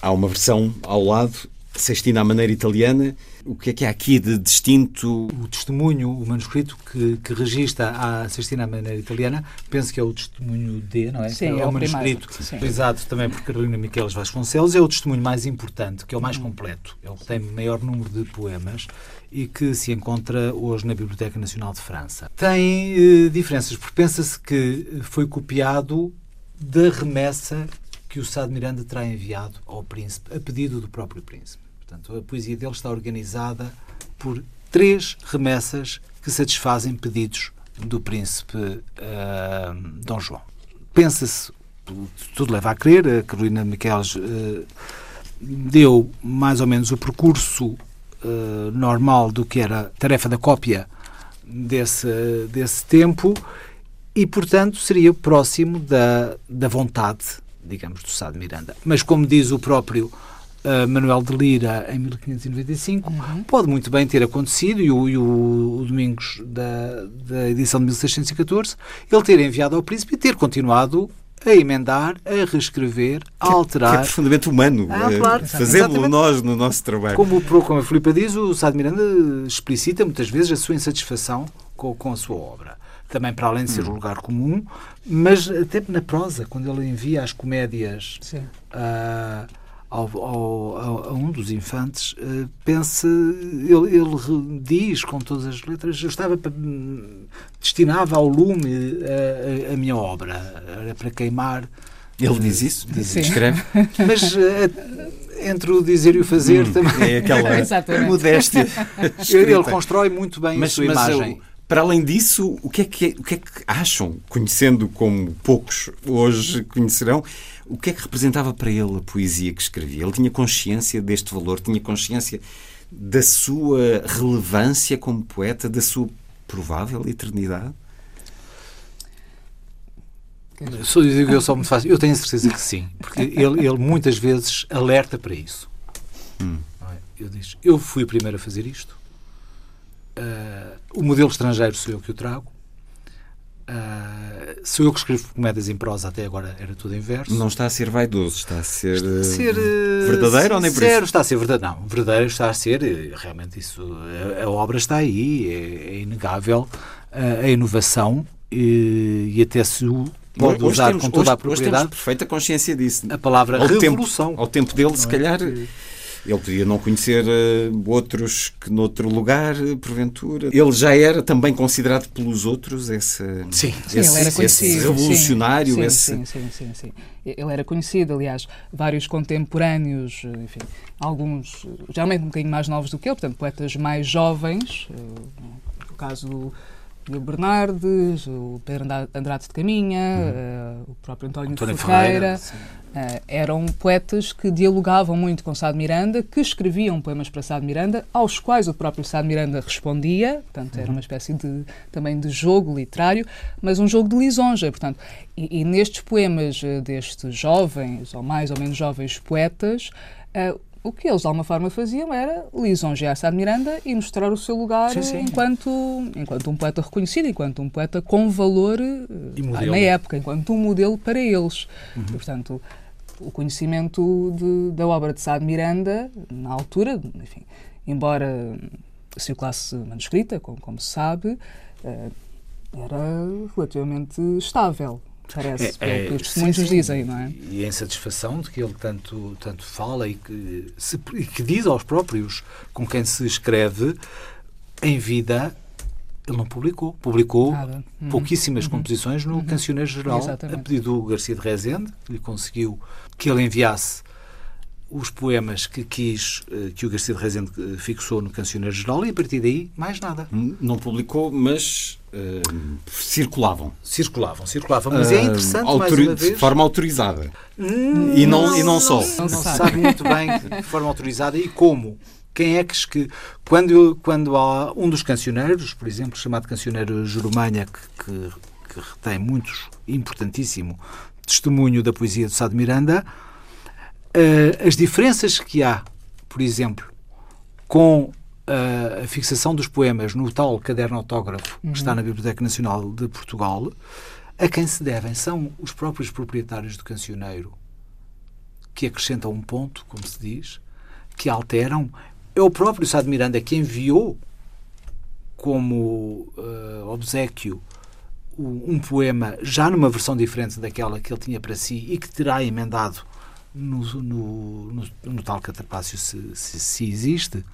há uma versão ao lado, Sextina à maneira italiana, o que é que há aqui de distinto? O testemunho, o manuscrito que, que registra a Sextina à maneira italiana, penso que é o testemunho D, não é? Sim, é, é o, manuscrito utilizado também por Carolina Miqueles Vasconcelos, é o testemunho mais importante, que é o mais completo, é o que tem maior número de poemas e que se encontra hoje na Biblioteca Nacional de França. Tem eh, diferenças, porque pensa-se que foi copiado da remessa que o Sá de Miranda terá enviado ao príncipe, a pedido do próprio príncipe. Portanto, a poesia dele está organizada por três remessas que satisfazem pedidos do príncipe uh, Dom João. Pensa-se, tudo leva a crer, a Carolina Miqueles uh, deu mais ou menos o percurso uh, normal do que era a tarefa da cópia desse, desse tempo e, portanto, seria próximo da, da vontade, digamos, do Sá de Miranda. Mas, como diz o próprio uh, Manuel de Lira em 1595, uhum. pode muito bem ter acontecido, e o, e o, o Domingos da, da edição de 1614, ele ter enviado ao príncipe e ter continuado a emendar, a reescrever, a alterar. Que é profundamente humano. Ah, claro. Fazemos-lo nós no nosso trabalho. Como, como a Filipe diz, o Sá de Miranda explicita muitas vezes a sua insatisfação com, com a sua obra. Também para além de ser hum. um lugar comum, mas até na prosa, quando ele envia as comédias uh, ao, ao, a um dos infantes, uh, pense, ele, ele, diz com todas as letras, eu estava destinava ao lume a, a, a minha obra, era para queimar. Ele diz isso? Diz, escreve? Mas uh, entre o dizer e o fazer hum, também. É aquela modéstia. Ele constrói muito bem mas, a sua mas imagem. Eu, para além disso, o que, é que, o que é que acham, conhecendo como poucos hoje conhecerão, o que é que representava para ele a poesia que escrevia? Ele tinha consciência deste valor, tinha consciência da sua relevância como poeta, da sua provável eternidade? Que eu só me faço. Eu tenho a certeza que sim, porque ele, ele muitas vezes alerta para isso. Hum. Eu diz: Eu fui o primeiro a fazer isto. Uh, o modelo estrangeiro sou eu que o trago. Uh, sou eu que escrevo comédias em prosa, até agora era tudo em verso. Não está a ser vaidoso, está a ser, está a ser uh, verdadeiro ou nem por isso? Está a ser verdadeiro, não, verdadeiro está a ser, realmente isso, a, a obra está aí, é, é inegável a, a inovação e, e, até se o pode hoje usar temos, com toda hoje, a propriedade. Perfeita consciência disso. A palavra ao revolução. Tempo, ao tempo dele, se é? Ele podia não conhecer uh, outros que noutro lugar, eh, porventura. Ele já era também considerado pelos outros esse, sim. sim, esse revolucionário. Sim, esse... Sim, sim, sim, sim, Ele era conhecido, aliás, vários contemporâneos, eh, enfim, alguns geralmente um bocadinho mais novos do que ele, portanto, poetas mais jovens, no caso do Bernardes, o Pedro Andrade de Caminha, uh, o próprio António, António Ferreira. Ferreira Uh, eram poetas que dialogavam muito com Sá de Miranda, que escreviam poemas para Sá de Miranda, aos quais o próprio Sá de Miranda respondia, portanto era uma espécie de, também de jogo literário, mas um jogo de lisonja, portanto. E, e nestes poemas uh, destes jovens, ou mais ou menos jovens poetas, uh, o que eles de alguma forma faziam era lisonjear Sá de Miranda e mostrar o seu lugar sim, sim. Enquanto, enquanto um poeta reconhecido, enquanto um poeta com valor na época, enquanto um modelo para eles. Uhum. Portanto, o conhecimento de, da obra de Sá de Miranda, na altura, enfim, embora circulasse manuscrita, como, como se sabe, uh, era relativamente estável. Parece, é, é, que os testemunhos nos dizem, não é? E a insatisfação de que ele tanto, tanto fala e que, se, e que diz aos próprios com quem se escreve em vida ele não publicou. Publicou uhum. pouquíssimas uhum. composições no uhum. Cancioneiro Geral, Exatamente. a pedido do Garcia de Rezende, que lhe conseguiu que ele enviasse os poemas que quis eh, que o Garcia de Rezende eh, fixou no Cancioneiro Geral e a partir daí mais nada. Não publicou, mas uh, circulavam. Circulavam, circulavam. Mas uh, é interessante, mais uma vez... De forma autorizada. Hum, e, não, não, e não só. Não, não se sabe muito bem de forma autorizada e como. Quem é que, que quando, quando há um dos cancioneiros, por exemplo, chamado cancioneiro Jurumanha, que, que, que retém muitos, importantíssimo, testemunho da poesia de Sá de Miranda, uh, as diferenças que há, por exemplo, com uh, a fixação dos poemas no tal caderno autógrafo uhum. que está na Biblioteca Nacional de Portugal, a quem se devem são os próprios proprietários do cancioneiro que acrescentam um ponto, como se diz, que alteram é o próprio Sá de Miranda que enviou como uh, obsequio um poema já numa versão diferente daquela que ele tinha para si e que terá emendado no, no, no, no tal catrapácio se, se, se, existe.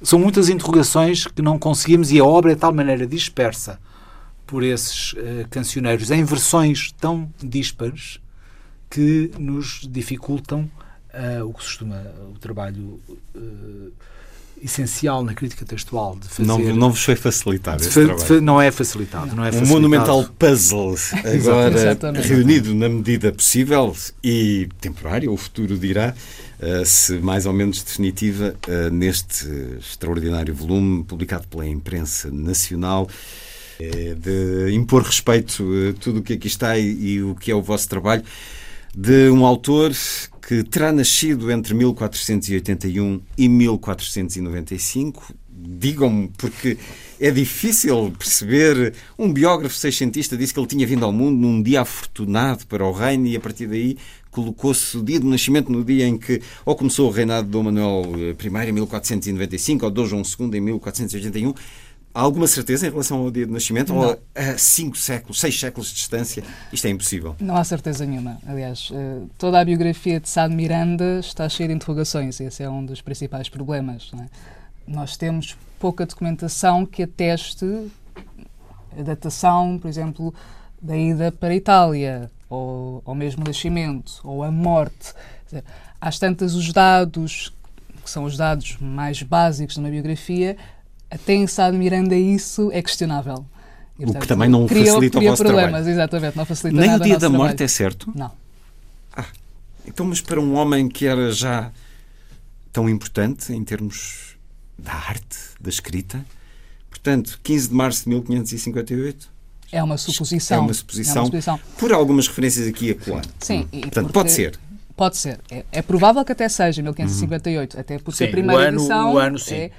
São muitas interrogações que não conseguimos e a obra é de tal maneira dispersa por esses uh, cancioneiros em versões tão díspares que nos dificultam uh, o que costuma, o trabalho uh, essencial na crítica textual de fazer... Não, não vos foi facilitado esse trabalho. Não é facilitado. Não. não é facilitado. Um monumental puzzle agora reunido na medida possível e temporária, o futuro dirá, uh, se mais ou menos definitiva, neste extraordinário volume publicado pela imprensa nacional de impor respeito a tudo o que aqui está e, e o que é o vosso trabalho de um autor que terá nascido entre 1481 e 1495. Digam-me, porque é difícil perceber. Um biógrafo seiscentista disse que ele tinha vindo ao mundo num dia afortunado para o reino e a partir daí colocou-se o dia do nascimento no dia em que ou começou o reinado de Dom Manuel I em 1495 ou Dom João II em 1481 Há alguma certeza em relação ao dia de nascimento não. ou a cinco séculos, seis séculos de distância? Isto é impossível. Não há certeza nenhuma. Aliás, eh, toda a biografia de Sá de Miranda está cheia de interrogações e esse é um dos principais problemas. É? Nós temos pouca documentação que ateste a datação, por exemplo, da ida para a Itália, ou, ou mesmo o nascimento, ou a morte. Dizer, às tantas, os dados, que são os dados mais básicos de uma biografia, até em Sá de Miranda isso é questionável. E, portanto, o que também não criou, facilita criou o vosso problemas, trabalho. exatamente, não facilita Nem nada o dia da trabalho. morte é certo? Não. Ah, então, mas para um homem que era já tão importante em termos da arte, da escrita, portanto, 15 de março de 1558... É uma suposição. É uma suposição, é uma suposição. por algumas referências aqui a colar. Sim. E portanto, pode ser. Pode ser. É, é, provável que até seja 1558, uhum. até porque sim, a primeira o ano, edição o ano, sim. é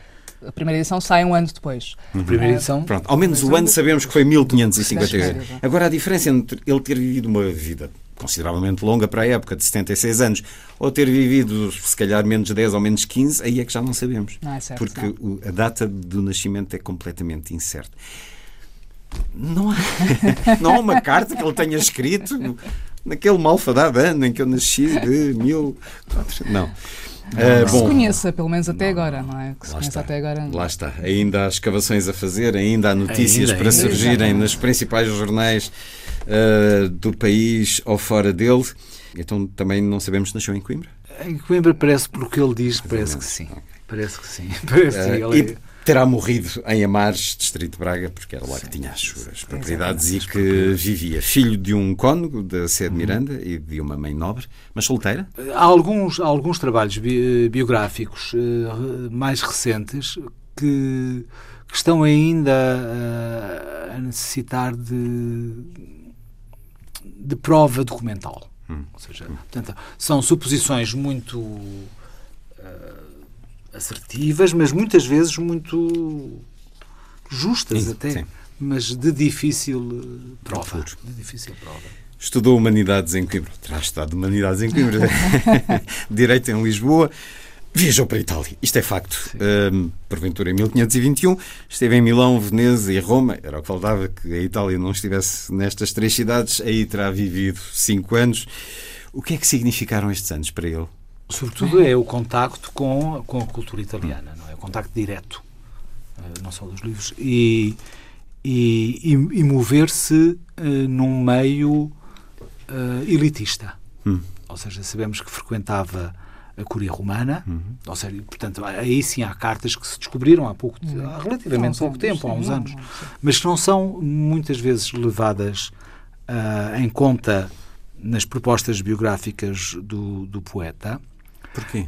a primeira edição sai um ano depois. A primeira edição. Pronto, ao menos o ano sabemos que foi 1558. Agora, a diferença entre ele ter vivido uma vida consideravelmente longa para a época, de 76 anos, ou ter vivido, se calhar, menos 10 ou menos 15, aí é que já não sabemos. Não é certo, porque não. a data do nascimento é completamente incerta. Não há, não há uma carta que ele tenha escrito naquele malfadado ano em que eu nasci de mil. Não. Uh, bom, se conheça, pelo menos até não, agora, não é? Que se conheça está, até agora. Lá está. Ainda há escavações a fazer, ainda há notícias ainda, para ainda, surgirem ainda. nos principais jornais uh, do país ou fora dele. Então também não sabemos se nasceu em Coimbra? Em Coimbra parece, porque ele diz, parece que sim. Parece que sim. Parece uh, e, terá morrido em Amares, distrito de Braga, porque era lá que tinha as suas propriedades e que vivia. Filho de um cônego da Sé de Miranda e de uma mãe nobre, mas solteira. Há alguns, há alguns trabalhos bi- biográficos eh, mais recentes que, que estão ainda eh, a necessitar de, de prova documental. Ou seja, portanto, são suposições muito eh, assertivas, mas muitas vezes muito justas Sim, até, sim. mas de difícil eh, prova. De difícil prova. Estudou Humanidades em Coimbra. Terá estudado Humanidades em Coimbra. Direito em Lisboa. Viajou para a Itália. Isto é facto. Hum, porventura, em 1521, esteve em Milão, Veneza e Roma. Era o que faltava, que a Itália não estivesse nestas três cidades. Aí terá vivido cinco anos. O que é que significaram estes anos para ele? Sobretudo é o contacto com, com a cultura italiana, não é? O contacto direto, eh, não só dos livros, e, e, e- e mover-se eh, num meio eh, elitista. Hum. Ou seja, sabemos que frequentava a Curia Romana, ou seja, portanto, aí sim há cartas que se descobriram há pouco, há relativamente Há uns pouco anos, tempo, há sim, uns não, anos, mas que não são muitas vezes levadas ah, em conta nas propostas biográficas do, do poeta. Porquê?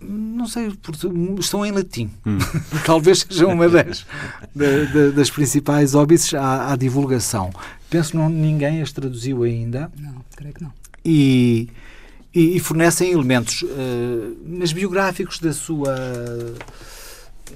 Não sei, porque estão em latim. Talvez seja uma das, da- da- das principais óbices à, à divulgação. Penso que ninguém as traduziu ainda Não, creio que não. e, e, e fornecem elementos, eh, mas biográficos da sua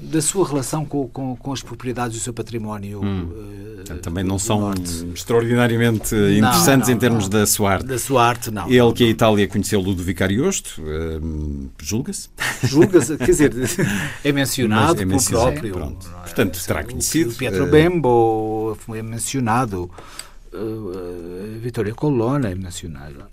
da sua relação com, com, com as propriedades do seu património. eh, Portanto, também não são norte. extraordinariamente interessantes não, em termos não. da sua arte. Da sua arte, não. Ele que a Itália conheceu Ludovico Ariosto, hum, julga-se. Julga-se, quer dizer, é mencionado Mas é por próprio. pronto. não é? Portanto, terá conhecido, O Pietro eh, Bembo foi mencionado, uh, Vittorio Colonna é mencionado.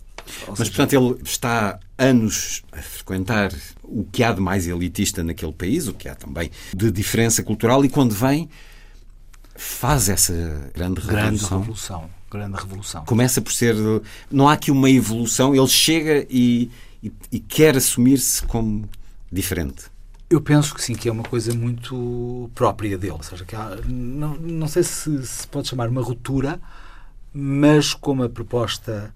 Mas, seja, portanto, ele está anos a frequentar o que há de mais elitista naquele país, o que há também de diferença cultural, e quando vem, faz essa grande grande revolução. revolução. Grande revolução. Começa por ser. Não há aqui uma evolução, ele chega e, e, e quer assumir-se como diferente. Eu penso que sim, que é uma coisa muito própria dele. Ou seja, que há, não, não sei se se pode chamar uma ruptura, mas como a proposta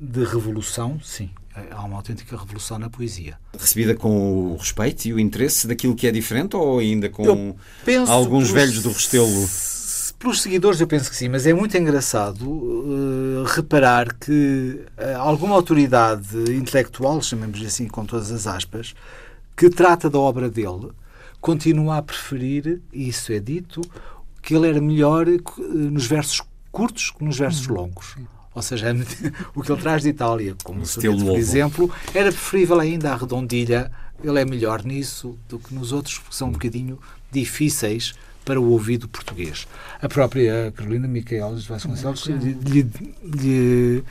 de revolução, sim. Há uma autêntica revolução na poesia. Recebida com o respeito e o interesse daquilo que é diferente ou ainda com alguns pelos- velhos do Restelo? Pelos seguidores, eu penso que sim, mas é muito engraçado eh, reparar que eh, alguma autoridade intelectual, chamemos assim com todas as aspas, que trata da obra dele, continua a preferir, e isso é dito, que ele era melhor eh, nos versos curtos que nos versos longos. Ou seja, o que ele traz de Itália, como o soneto, por exemplo, era preferível ainda à redondilha. Ele é melhor nisso do que nos outros, que são um bocadinho difíceis para o ouvido português. A própria Carolina Micaelis de Vasconcelos lhe, lhe, lhe,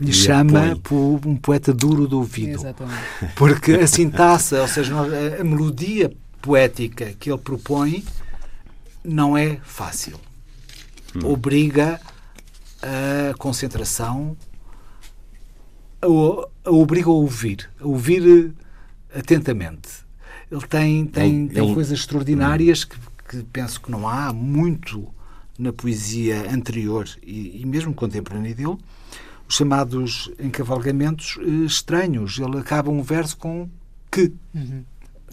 lhe chama por um poeta duro de ouvido. Exatamente. Porque a sintaxe, ou seja, a, a melodia poética que ele propõe não é fácil. Obriga a concentração, a, a obriga a ouvir, a ouvir eh, atentamente. Ele tem, tem, Ele- tem ele- coisas extraordinárias que, que penso que não há muito na poesia anterior e, e mesmo contemporânea dele, os chamados encavalgamentos eh, estranhos. Ele acaba um verso com que.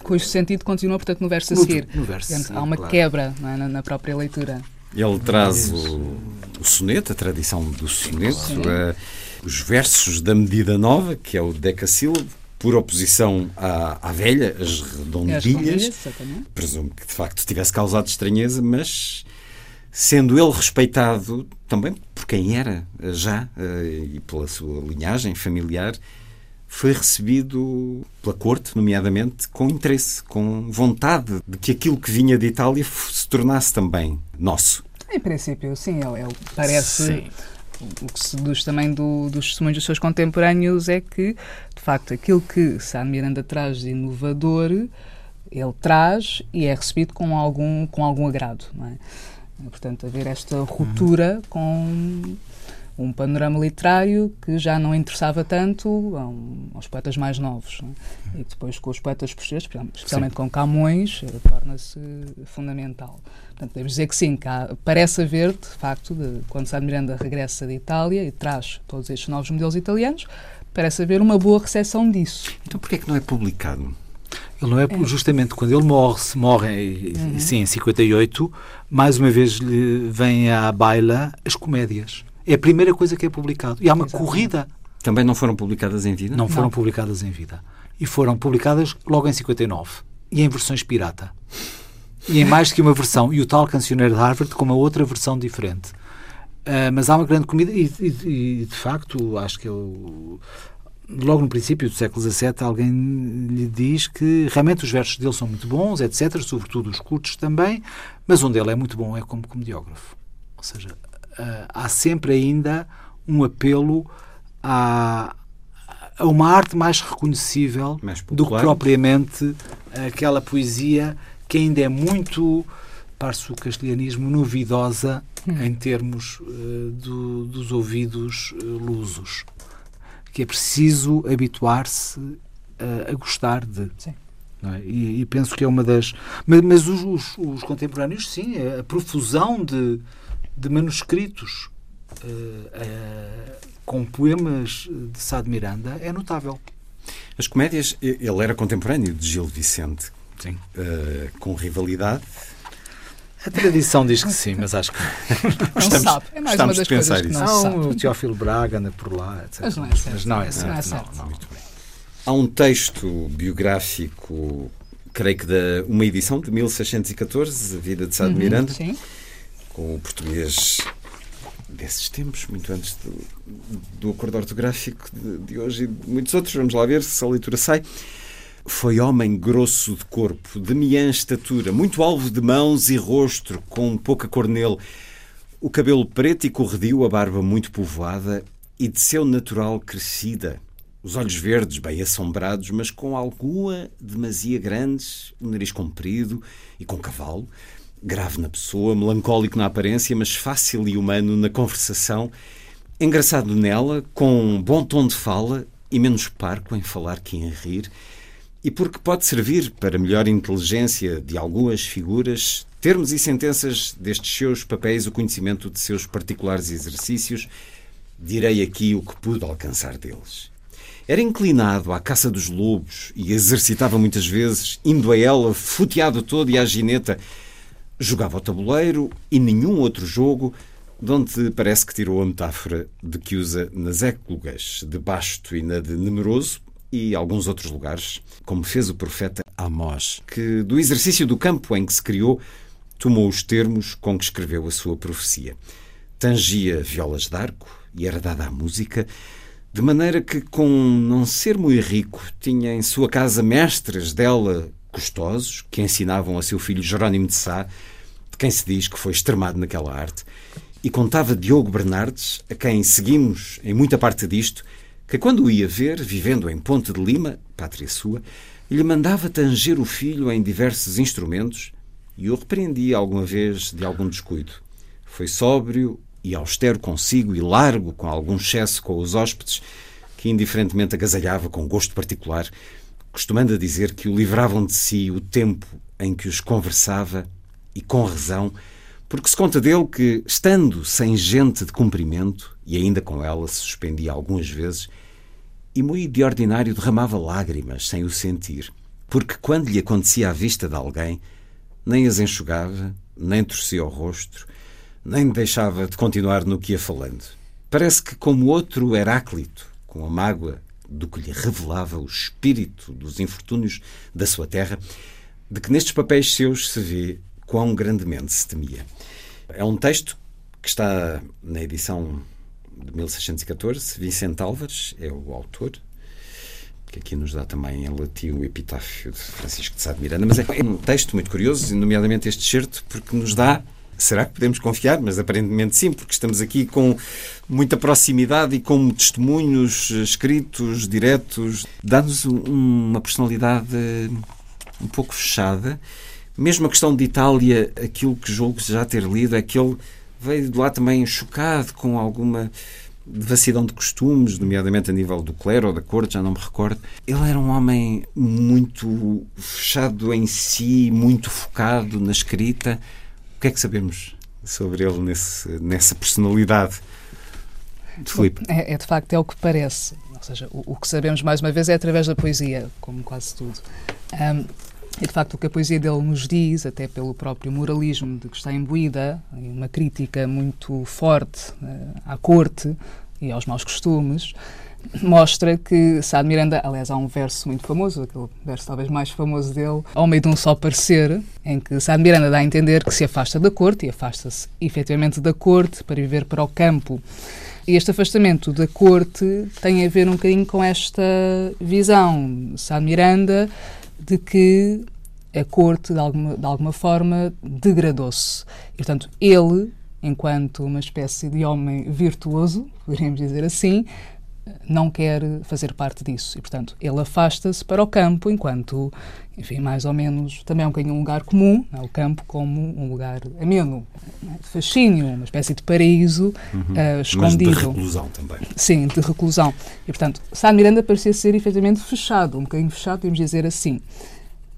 Cujo sentido continua, portanto, no verso a No- seguir. no verso Portanto, seguir, há uma claro. quebra não é, na, na própria leitura. Ele traz o, o soneto, a tradição do soneto, eh, os versos da medida nova, que é o decassílabo, por oposição à, à velha, as É as redondilhas. Presumo que de facto tivesse causado estranheza, mas sendo ele respeitado também por quem era já eh, e pela sua linhagem familiar, foi recebido pela corte, nomeadamente, com interesse, com vontade de que aquilo que vinha de Itália se tornasse também nosso. Em princípio, sim, ele, ele parece. Sim. O que se deduz também do, dos testemunhos dos seus contemporâneos é que, de facto, aquilo que Sá de Miranda traz de inovador, ele traz e é recebido com algum, com algum agrado. Não é? Portanto, haver esta ruptura com, um panorama literário que já não interessava tanto aos poetas mais novos. É? E depois com os poetas posteriores, especialmente sim. com Camões, eh, torna-se fundamental. Portanto, devemos dizer que sim, que há, parece haver, de facto, de, quando Sá Miranda regressa de Itália e traz todos estes novos modelos italianos, parece haver uma boa recepção disso. Então porquê é que não é publicado? Ele não é, é. justamente quando ele morre, se morre uhum. sim, em 58, mais uma vez lhe vem à baila as comédias. É a primeira coisa que é publicado. E há uma Exatamente. corrida. Também não foram publicadas em vida? Não foram não. publicadas em vida. E foram publicadas logo em 59. E em versões pirata. E em mais do que uma versão. E o tal cancioneiro de Harvard com uma outra versão diferente. Uh, mas há uma grande comida e, e, e, de facto acho que eu logo no princípio do século XVII, alguém lhe diz que realmente os versos dele são muito bons, etc., sobretudo os curtos também, mas onde ele é muito bom é como comediógrafo. Ou seja, há sempre ainda um apelo a, a uma arte mais reconhecível mais do que propriamente aquela poesia que ainda é muito, para o castelhanismo, novidosa hum. em termos uh, do, dos ouvidos uh, lusos que é preciso habituar-se a, a, gostar de. Sim. É? E, e, penso que é uma das. Mas, mas os, os, os, contemporâneos, sim, a profusão de, de manuscritos uh, uh, com poemas de Sá de Miranda é notável. As comédias, ele era contemporâneo de Gil Vicente. Sim. Uh, com rivalidade a tradição diz que sim, mas acho que não estamos, sabe. É mais uma das coisas que não, sabe. O Teófilo Braga anda por lá, etc. Mas não é certo. Mas não é certo. Não é certo. Não, não. Há um texto biográfico, creio que da uma edição de 1614, A Vida de Sá de uhum, Miranda, sim. Com o português desses tempos, muito antes do, do acordo ortográfico de, de hoje e de muitos outros. Vamos lá ver se a leitura sai. Foi homem grosso de corpo, de miã estatura, muito alvo de mãos e rosto, com pouca cor nele. O cabelo preto e corredio, a barba muito povoada e de seu natural crescida. Os olhos verdes, bem assombrados, mas com alguma demasia grandes, o nariz comprido e com cavalo. Grave na pessoa, melancólico na aparência, mas fácil e humano na conversação. Engraçado nela, com bom tom de fala e menos parco em falar que em rir e porque pode servir para melhor inteligência de algumas figuras, termos e sentenças destes seus papéis, o conhecimento de seus particulares exercícios, direi aqui o que pude alcançar deles. Era inclinado à caça dos lobos e exercitava muitas vezes, indo a ela, futeado todo e à gineta. Jogava ao tabuleiro e nenhum outro jogo, de onde parece que tirou a metáfora de que usa nas éclogas de Basto e na de Numeroso, e alguns outros lugares, como fez o profeta Amós, que do exercício do campo em que se criou, tomou os termos com que escreveu a sua profecia. Tangia violas d'arco e era dada à música, de maneira que, com não ser muito rico, tinha em sua casa mestres dela custosos que ensinavam a seu filho Jerónimo de Sá, de quem se diz que foi extremado naquela arte, e contava Diogo Bernardes, a quem seguimos em muita parte disto, que quando o ia ver, vivendo em Ponte de Lima, pátria sua, lhe mandava tanger o filho em diversos instrumentos e o repreendia alguma vez de algum descuido. Foi sóbrio e austero consigo e largo com algum excesso com os hóspedes, que indiferentemente agasalhava com gosto particular, costumando a dizer que o livravam de si o tempo em que os conversava e com razão, porque se conta dele que, estando sem gente de cumprimento, e ainda com ela se suspendia algumas vezes, e muito de ordinário derramava lágrimas sem o sentir, porque quando lhe acontecia à vista de alguém, nem as enxugava, nem torcia o rosto, nem deixava de continuar no que ia falando. Parece que, como outro Heráclito, com a mágoa do que lhe revelava o espírito dos infortúnios da sua terra, de que nestes papéis seus se vê quão grandemente se temia. É um texto que está na edição de 1614. Vicente Álvares é o autor, que aqui nos dá também em latim o epitáfio de Francisco de Sá de Miranda, mas é um texto muito curioso, nomeadamente este certo, porque nos dá Será que podemos confiar? Mas aparentemente sim, porque estamos aqui com muita proximidade e com testemunhos escritos, diretos. Dá-nos uma personalidade um pouco fechada. Mesmo a questão de Itália, aquilo que julgo já ter lido é que ele veio de lá também chocado com alguma devassidão de costumes, nomeadamente a nível do clero ou da corte, já não me recordo. Ele era um homem muito fechado em si, muito focado na escrita. Que é que sabemos sobre ele nesse, nessa personalidade? De Filipe. É, é, de facto é o que parece. Ou seja, o, o, que sabemos mais uma vez é através da poesia, como quase tudo. Um, e de facto o que a poesia dele nos diz, até pelo próprio moralismo de que está imbuída, uma crítica muito forte uh, à corte e aos maus costumes, mostra que Sá Miranda, aliás, há um verso muito famoso, aquele verso talvez mais famoso dele, ao meio de um só parecer, em que Sá Miranda dá a entender que se afasta da corte, e afasta-se efetivamente da corte para viver para o campo. E este afastamento da corte tem a ver um bocadinho com esta visão Sá Miranda de que a corte, de alguma, de alguma forma, degradou-se. E, portanto, ele, enquanto uma espécie de homem virtuoso, poderíamos dizer assim, não quer fazer parte disso. E, portanto, ele afasta-se para o campo, enquanto, enfim, mais ou menos, também é um bocadinho um lugar comum, é? o campo como um lugar ameno, é? de fascínio, uma espécie de paraíso uhum. uh, escondido. Mas de reclusão também. Sim, de reclusão. E, portanto, Sá Miranda parecia ser efetivamente fechado, um bocadinho fechado, podemos dizer assim.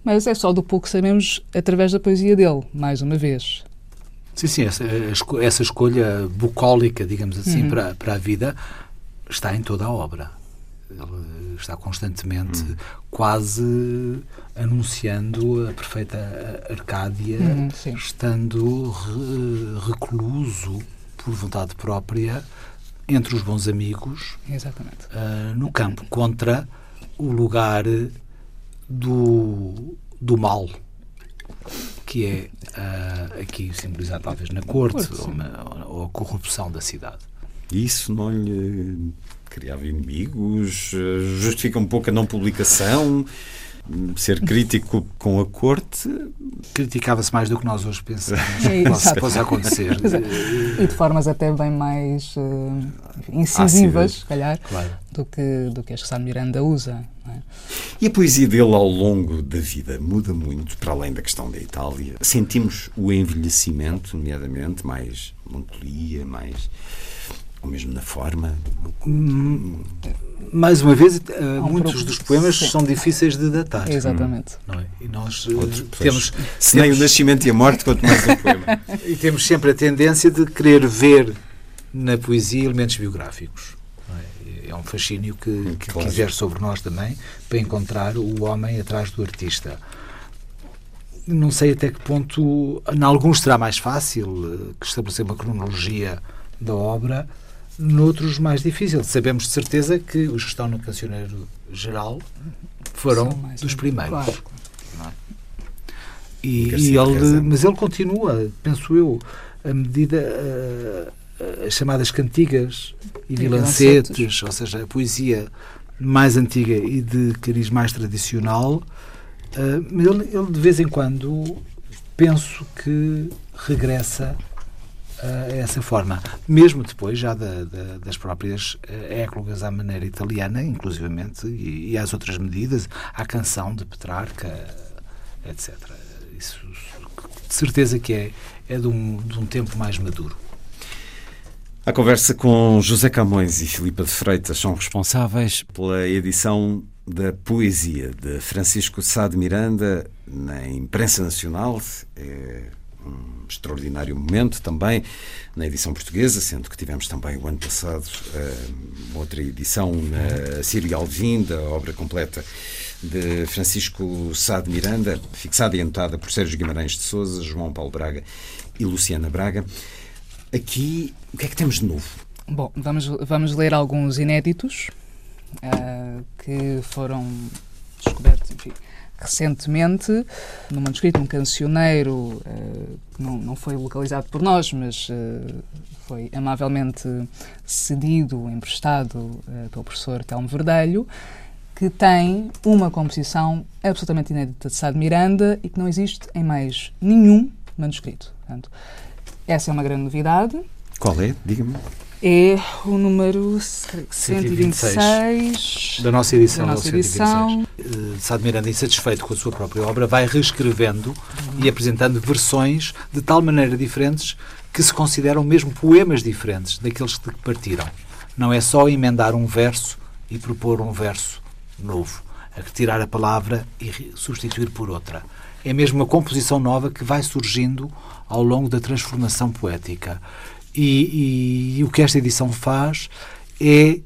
Mas é só do pouco que sabemos através da poesia dele, mais uma vez. Sim, sim, essa, essa escolha bucólica, digamos assim, uhum. para, para a vida está em toda a obra. Ele está constantemente hum. quase anunciando a perfeita Arcádia, hum, estando re, recluso por vontade própria entre os bons amigos uh, no campo, contra o lugar do, do mal, que é uh, aqui simbolizado talvez na corte, ou, uma, ou a corrupção da cidade. Isso não lhe criava inimigos? Justifica um pouco a não publicação? Ser crítico com a corte? Criticava-se mais do que nós hoje pensamos é, que possa acontecer. e de formas até bem mais uh, incisivas, se calhar, claro. do, que, do que as que Sá Miranda usa. É? E a poesia dele ao longo da vida muda muito, para além da questão da Itália. Sentimos o envelhecimento, nomeadamente, mais melancolia, mais ou mesmo na forma? Hum, mais uma vez, uh, muitos dos poemas sim. são difíceis de datar. Exatamente. Não é? E nós uh, temos. Se nem o nascimento e a morte, quanto mais um poema. e temos sempre a tendência de querer ver na poesia elementos biográficos. É? é? um fascínio que, que, claro. quiser sobre nós também, para encontrar o homem atrás do artista. Não sei até que ponto, em alguns será mais fácil eh, que estabelecer uma cronologia da obra, noutros mais difíceis. Sabemos de certeza que os que estão no Cancioneiro Geral foram dos primeiros. Claro. É? E, e ele, mas ele continua, penso eu, a medida. Uh, as chamadas cantigas e vilancetes, ou seja, a poesia mais antiga e de cariz mais tradicional, uh, ele, ele de vez em quando penso que regressa essa forma. Mesmo depois, já da, da, das próprias uh, éclogas à maneira italiana, inclusivamente, e, e às outras medidas, à canção de Petrarca, etc. Isso, de certeza que é, é de, um, de um tempo mais maduro. A conversa com José Camões e Filipa de Freitas são responsáveis pela edição da poesia de Francisco Sá de Miranda na imprensa nacional. É um extraordinário momento também na edição portuguesa, sendo que tivemos também o ano passado uh, outra edição na Síria Alvim, da obra completa de Francisco Sá de Miranda, fixada e anotada por Sérgio Guimarães de Souza, João Paulo Braga e Luciana Braga. Aqui, o que é que temos de novo? Bom, vamos, vamos ler alguns inéditos uh, que foram descobertos, enfim, recentemente, num manuscrito, num cancioneiro, uh, que não, não foi localizado por nós, mas uh, foi amavelmente cedido, emprestado uh, pelo professor Telmo Verdelho, que tem uma composição absolutamente inédita de Sá de Miranda e que não existe em mais nenhum manuscrito. Portanto, essa é uma grande novidade. Qual é? Diga-me é o número 126 da nossa edição. Da nossa edição. Uh, Sá de Miranda, insatisfeito com a sua própria obra, vai reescrevendo uhum. e apresentando versões de tal maneira diferentes que se consideram mesmo poemas diferentes daqueles que partiram. não é só emendar um verso e propor um verso novo, a retirar a palavra e substituir por outra. É mesmo uma composição nova que vai surgindo ao longo da transformação poética. E, e, o que esta edição faz é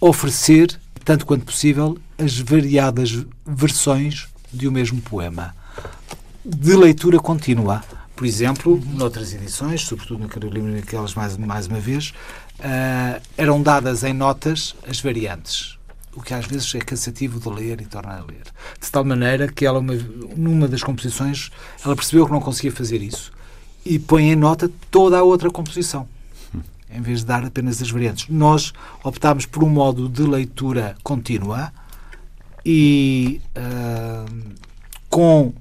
oferecer, tanto quanto possível, as variadas versões de um mesmo poema, de leitura contínua. Por exemplo, noutras edições, sobretudo na Carolina aquelas mais, mais uma vez, uh, eram dadas em notas as variantes, o que às vezes é cansativo de ler e torna a ler. De tal maneira que ela, uma, numa das composições, ela percebeu que não conseguia fazer isso e põe em nota toda a outra composição em vez de dar apenas as variantes. Nós optámos por um modo de leitura contínua e uh, com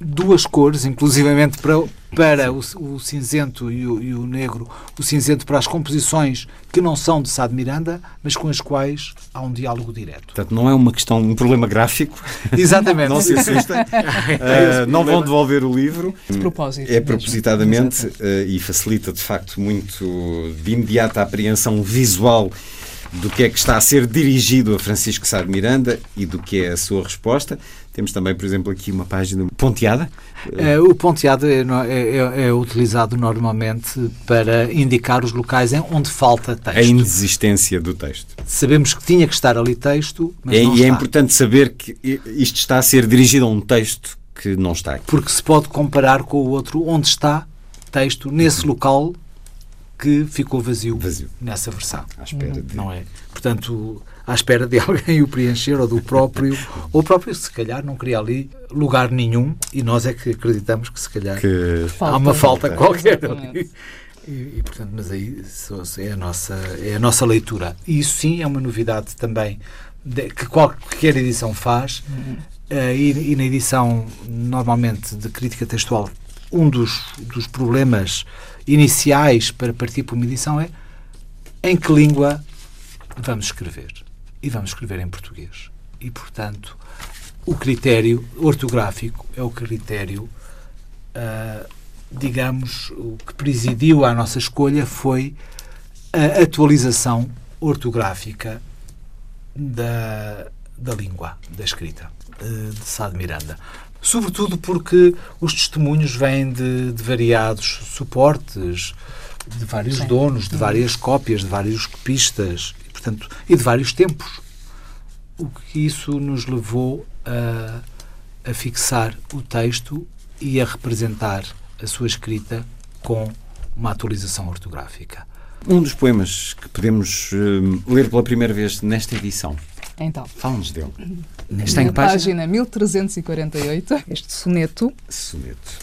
duas cores, inclusivamente para, para o, o cinzento e o, e o, negro, o cinzento para as composições que não são de Sá de Miranda, mas com as quais há um diálogo direto. Portanto, não é uma questão, um problema gráfico. Exatamente. não se assustem. uh, não vão devolver o livro. De propósito. É propositadamente uh, e facilita, de facto, muito de imediata apreensão visual do que é que está a ser dirigido a Francisco Sá de Miranda e do que é a sua resposta. Temos também, por exemplo, aqui uma página ponteada. É, o ponteado é, é, é, é, utilizado normalmente para indicar os locais onde falta texto. A inexistência do texto. Sabemos que tinha que estar ali texto, mas é, não E está. é importante saber que isto está a ser dirigido a um texto que não está aqui. Porque se pode comparar com o outro onde está texto nesse local que ficou vazio, vazio. nessa versão. À espera de... Não é? Portanto, à espera de alguém o preencher ou do próprio, ou o próprio, se calhar, não queria ali lugar nenhum e nós é que acreditamos que, se calhar, que... há uma falta, qualquer ali. E, e, portanto, mas aí é a nossa, é a nossa leitura. E isso sim é uma novidade também de, que qualquer edição faz. Uhum. Uh, e, e, na edição, normalmente, de crítica textual, um dos, dos problemas iniciais para partir para uma edição é em que língua vamos escrever. E vamos escrever em português. E, portanto, o critério ortográfico é o critério, uh, digamos, o que presidiu à nossa escolha foi a atualização ortográfica da, da língua, da escrita, uh, de Sá de Miranda. Sobretudo porque os testemunhos vêm de, de variados suportes, de vários Sim. donos, de várias cópias, de vários copistas portanto, e de vários tempos. O que isso nos levou a, a fixar o texto e a representar a sua escrita com uma atualização ortográfica. Um dos poemas que podemos uh, ler pela primeira vez nesta edição. Então. Fala-nos dele. Está em página? página 1348, este soneto. Soneto.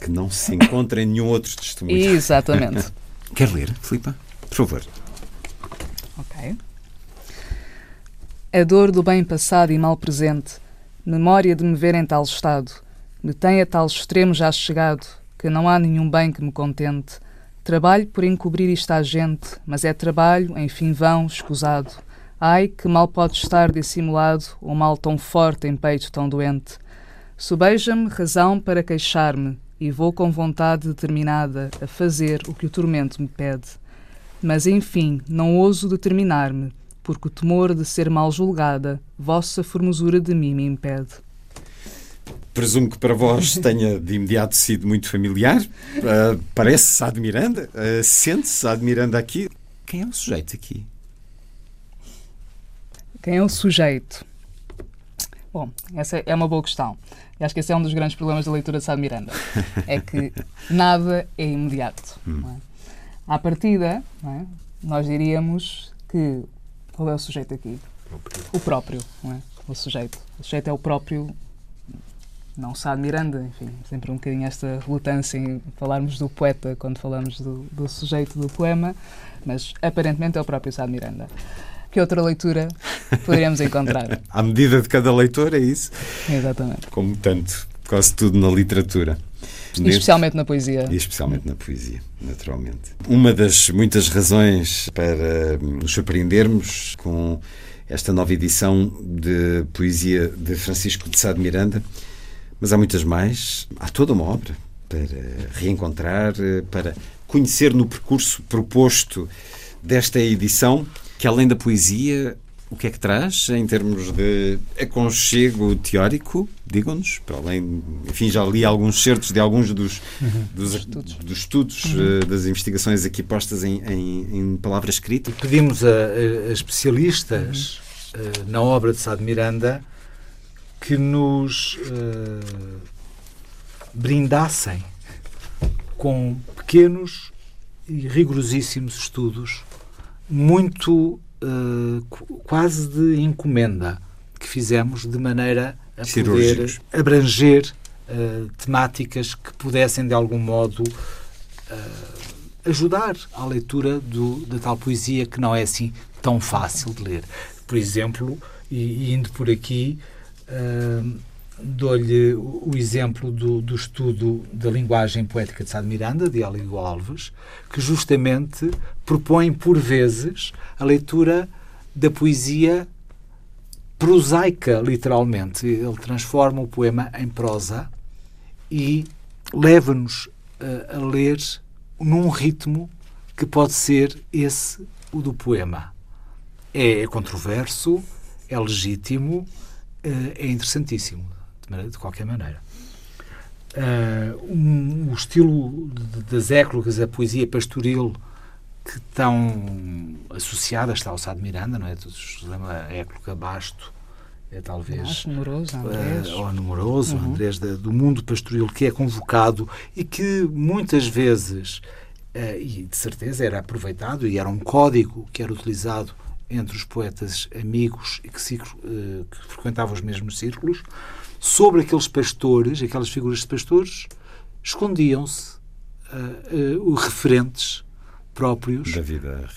Que não se encontra em nenhum outro testemunho. Exatamente. Quer ler, Filipa? Por favor. A dor do bem passado e mal presente, memória de me ver em tal estado, me tem a tal extremo já chegado, que não há nenhum bem que me contente. Trabalho por encobrir isto à gente, mas é trabalho, enfim vão, escusado. Ai, que mal pode estar dissimulado, o mal tão forte em peito tão doente. Subeja-me razão para queixar-me, e vou com vontade determinada a fazer o que o tormento me pede. Mas, enfim, não ouso determinar-me, porque o temor de ser mal julgada, vossa formosura de mim me impede. Presumo que para vós tenha de imediato sido muito familiar. Uh, parece Sá Miranda. Uh, Sente-se Sá de Miranda aqui. Quem é o sujeito aqui? Quem é o sujeito? Bom, essa é uma boa questão. E acho que esse é um dos grandes problemas da leitura de Sá de Miranda. É que nada é imediato. Hum. É? À partida, é? nós diríamos que. Qual é o sujeito aqui? O próprio. Não é? O sujeito. O sujeito é o próprio. Não Sá de Miranda, enfim, sempre um bocadinho esta relutância em falarmos do poeta quando falamos do, do sujeito do poema, mas aparentemente é o próprio Sá de Miranda que outra leitura poderíamos encontrar? à medida de cada leitor, é isso? Exatamente. Como tanto, quase tudo na literatura. E especialmente na poesia. E especialmente na poesia, naturalmente. Uma das muitas razões para nos surpreendermos com esta nova edição de poesia de Francisco de Sá de Miranda, mas há muitas mais, há toda uma obra para reencontrar, para conhecer no percurso proposto desta edição, que além da poesia, o que é que traz em termos de aconchego teórico? Digam-nos, para além, enfim, já li alguns certos de alguns dos, uhum. dos, estudos, dos estudos uhum. uh, das investigações aqui postas em, em, em palavras escritas. Pedimos a, a especialistas uhum. uh, na obra de Sá de Miranda que nos uh, brindassem com pequenos e rigorosíssimos estudos, muito uh, quase de encomenda, que fizemos de maneira a poder abranger uh, temáticas que pudessem, de algum modo, uh, ajudar à leitura do, da tal poesia que não é assim tão fácil de ler. Por exemplo, e, e indo por aqui, uh, dou-lhe o exemplo do, do, estudo da linguagem poética de Sá de Miranda, de Aligo Alves, que justamente propõe, por vezes, a leitura da poesia prosaica, literalmente. Ele transforma o poema em prosa e leva-nos a, a ler num ritmo que pode ser esse, o do poema. É, é controverso, é legítimo, eh, é interessantíssimo, de, de qualquer maneira. Uh, um, o estilo das éclogas, a poesia pastoril, que estão associadas está ao Sá de Miranda, não é? A écloga Basto, é talvez. Numeroso, Andrés. Uh, ou numeroso, uhum. Andrés, da, do mundo pastoril, que é convocado e que muitas vezes, uh, e de certeza era aproveitado, e era um código que era utilizado entre os poetas amigos e que, uh, que frequentavam os mesmos círculos, sobre aqueles pastores, aquelas figuras de pastores, escondiam-se referentes próprios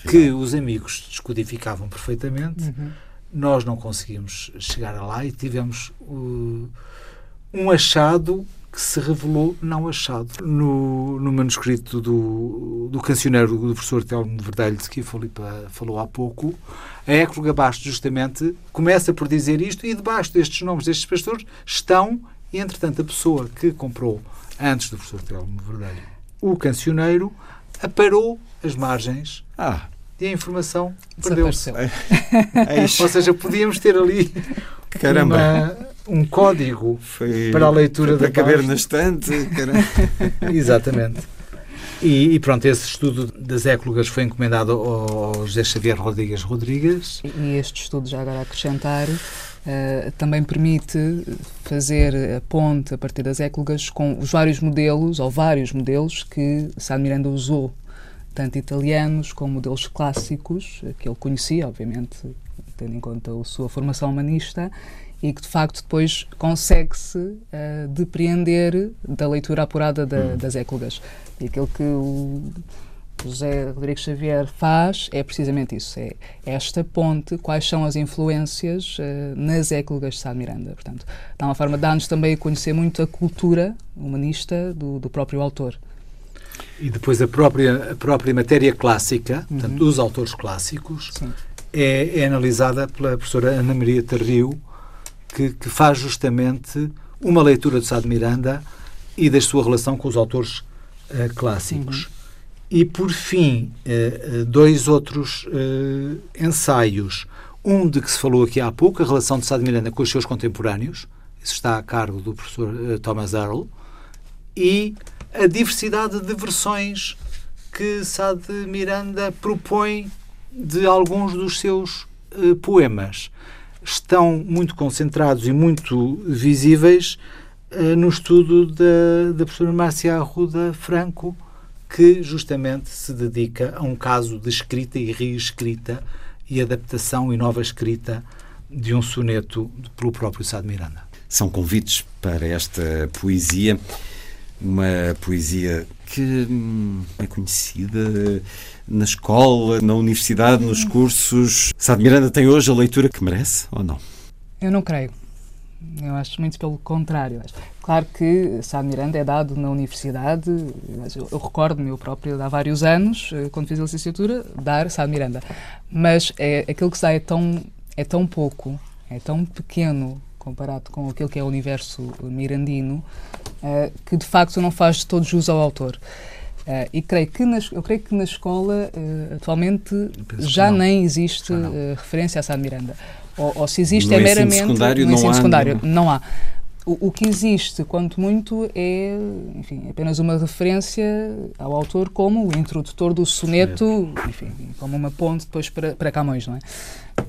que os amigos descodificavam perfeitamente. Uhum. Nós não conseguimos chegar lá e tivemos uh, um achado que se revelou não achado. No, no manuscrito do, do cancioneiro do professor Telmo Verdelho, de que a Filipa falou há pouco, a Écloga Basto justamente começa por dizer isto e debaixo destes nomes destes pastores estão, entretanto a pessoa que comprou antes do professor Telmo Verdelho o cancioneiro aparou as margens ah. e a informação perdeu-se. É, é Ou seja, podíamos ter ali Caramba. Uma, um código foi, para a leitura foi para da caber na estante. Exatamente. E, e, pronto, esse estudo das éclogas foi encomendado ao José Xavier Rodrigues Rodrigues. E este estudo, já agora a acrescentar, uh, também permite fazer a ponte a partir das éclogas com os vários modelos, ou vários modelos, que Sá Miranda usou, tanto italianos como modelos clássicos, que ele conhecia, obviamente, tendo em conta a sua formação humanista, e que de facto depois consegue-se uh, depreender da leitura apurada da, hum. das éclogas. E aquilo que o José Rodrigues Xavier faz é precisamente isso, é esta ponte, quais são as influências uh, nas éclogas de Sá Miranda. Portanto, dá uma forma de dar-nos também a conhecer muito a cultura humanista do, do próprio autor. E depois a própria, a própria matéria clássica, uhum. portanto, dos autores clássicos, é, é, analisada pela professora Ana Maria Terrio, que, que faz justamente uma leitura de Sá de Miranda e da sua relação com os autores uh, clássicos. Uhum. E, por fim, uh, dois outros uh, ensaios. Um de que se falou aqui há pouco, a relação de Sá de Miranda com os seus contemporâneos. Isso está a cargo do professor Thomas Earle. E a diversidade de versões que Sá de Miranda propõe de alguns dos seus poemas estão muito concentrados e muito visíveis uh, no estudo da, da professora Márcia Arruda Franco, que justamente se dedica a um caso de escrita e reescrita e adaptação e nova escrita de um soneto pelo próprio Sá de Miranda. São convites para esta poesia, uma poesia que hum, é conhecida na escola, na universidade, nos cursos. Sá de Miranda tem hoje a leitura que merece ou não? Eu não creio. Eu acho muito pelo contrário. Claro que Sá de Miranda é dado na universidade, eu, eu recordo-me eu próprio há vários anos, eh, quando fiz a licenciatura, dar Sá de Miranda. Mas é, aquilo que dá é tão, é tão pouco, é tão pequeno comparado com aquilo que é o universo mirandino, uh, que de facto não faz todo jus ao autor. Uh, e creio que na, eu creio que na escola uh, atualmente já nem existe uh, referência a Sá de Miranda. Ou, ou, se existe no é meramente secundário no não ensino há, secundário. Não, não há. O, o, que existe, quanto muito, é enfim, apenas uma referência ao autor como o introdutor do soneto, enfim, como uma ponte depois para, para Camões, não é?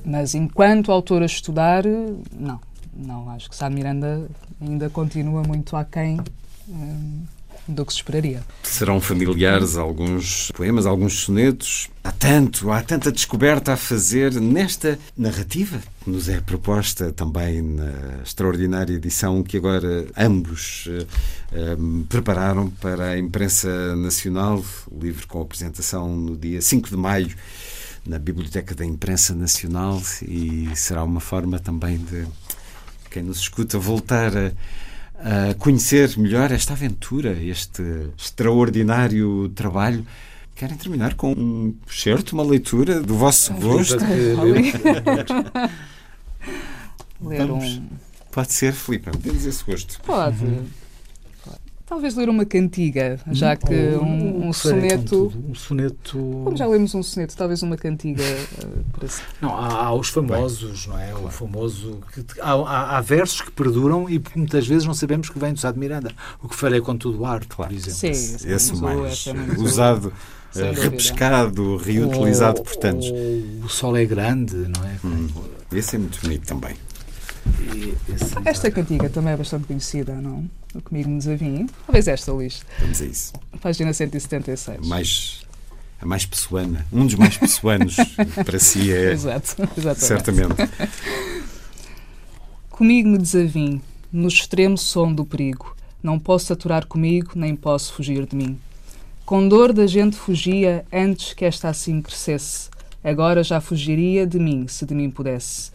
Mas enquanto autor a estudar, não. Não, acho que Sá Miranda ainda continua muito aquém hum, do que se esperaria. Serão familiares alguns poemas, alguns sonetos. Há tanto, há tanta descoberta a fazer nesta narrativa que nos é proposta também na extraordinária edição que agora ambos uh, prepararam para a imprensa nacional, livro com apresentação no dia 5 de maio na Biblioteca da Imprensa Nacional e será uma forma também de quem nos escuta voltar a a conhecer melhor esta aventura, este extraordinário trabalho. Querem terminar com um certo, uma leitura do vosso gosto? Ler um... Pode ser, Filipe, temos esse gosto. Pode. Uhum. Talvez ler uma cantiga, já que um, um soneto. Um soneto. Como já lemos um soneto, talvez uma cantiga. Uh, para... Não, há, há, os famosos, Bem, não é? Claro. O famoso. Que, há, há, há, versos que perduram e muitas vezes não sabemos que vem do Sá de Miranda. O que farei com tudo arte, claro. por exemplo. Sim, esse, esse mais é usado. Uh, repescado, reutilizado por tantos. O, o sol é grande, não é? Hum, esse é muito bonito também. Esta cantiga também é bastante conhecida, não? O Comigo me Desavim. Talvez esta, Luís. Vamos a isso. Página 176. Mais, a mais pessoana. Um dos mais pessoanos para si é. Exato, exatamente. Certamente. comigo me desavim, no extremo som do perigo. Não posso aturar comigo, nem posso fugir de mim. Com dor da gente fugia antes que esta assim crescesse. Agora já fugiria de mim, se de mim pudesse.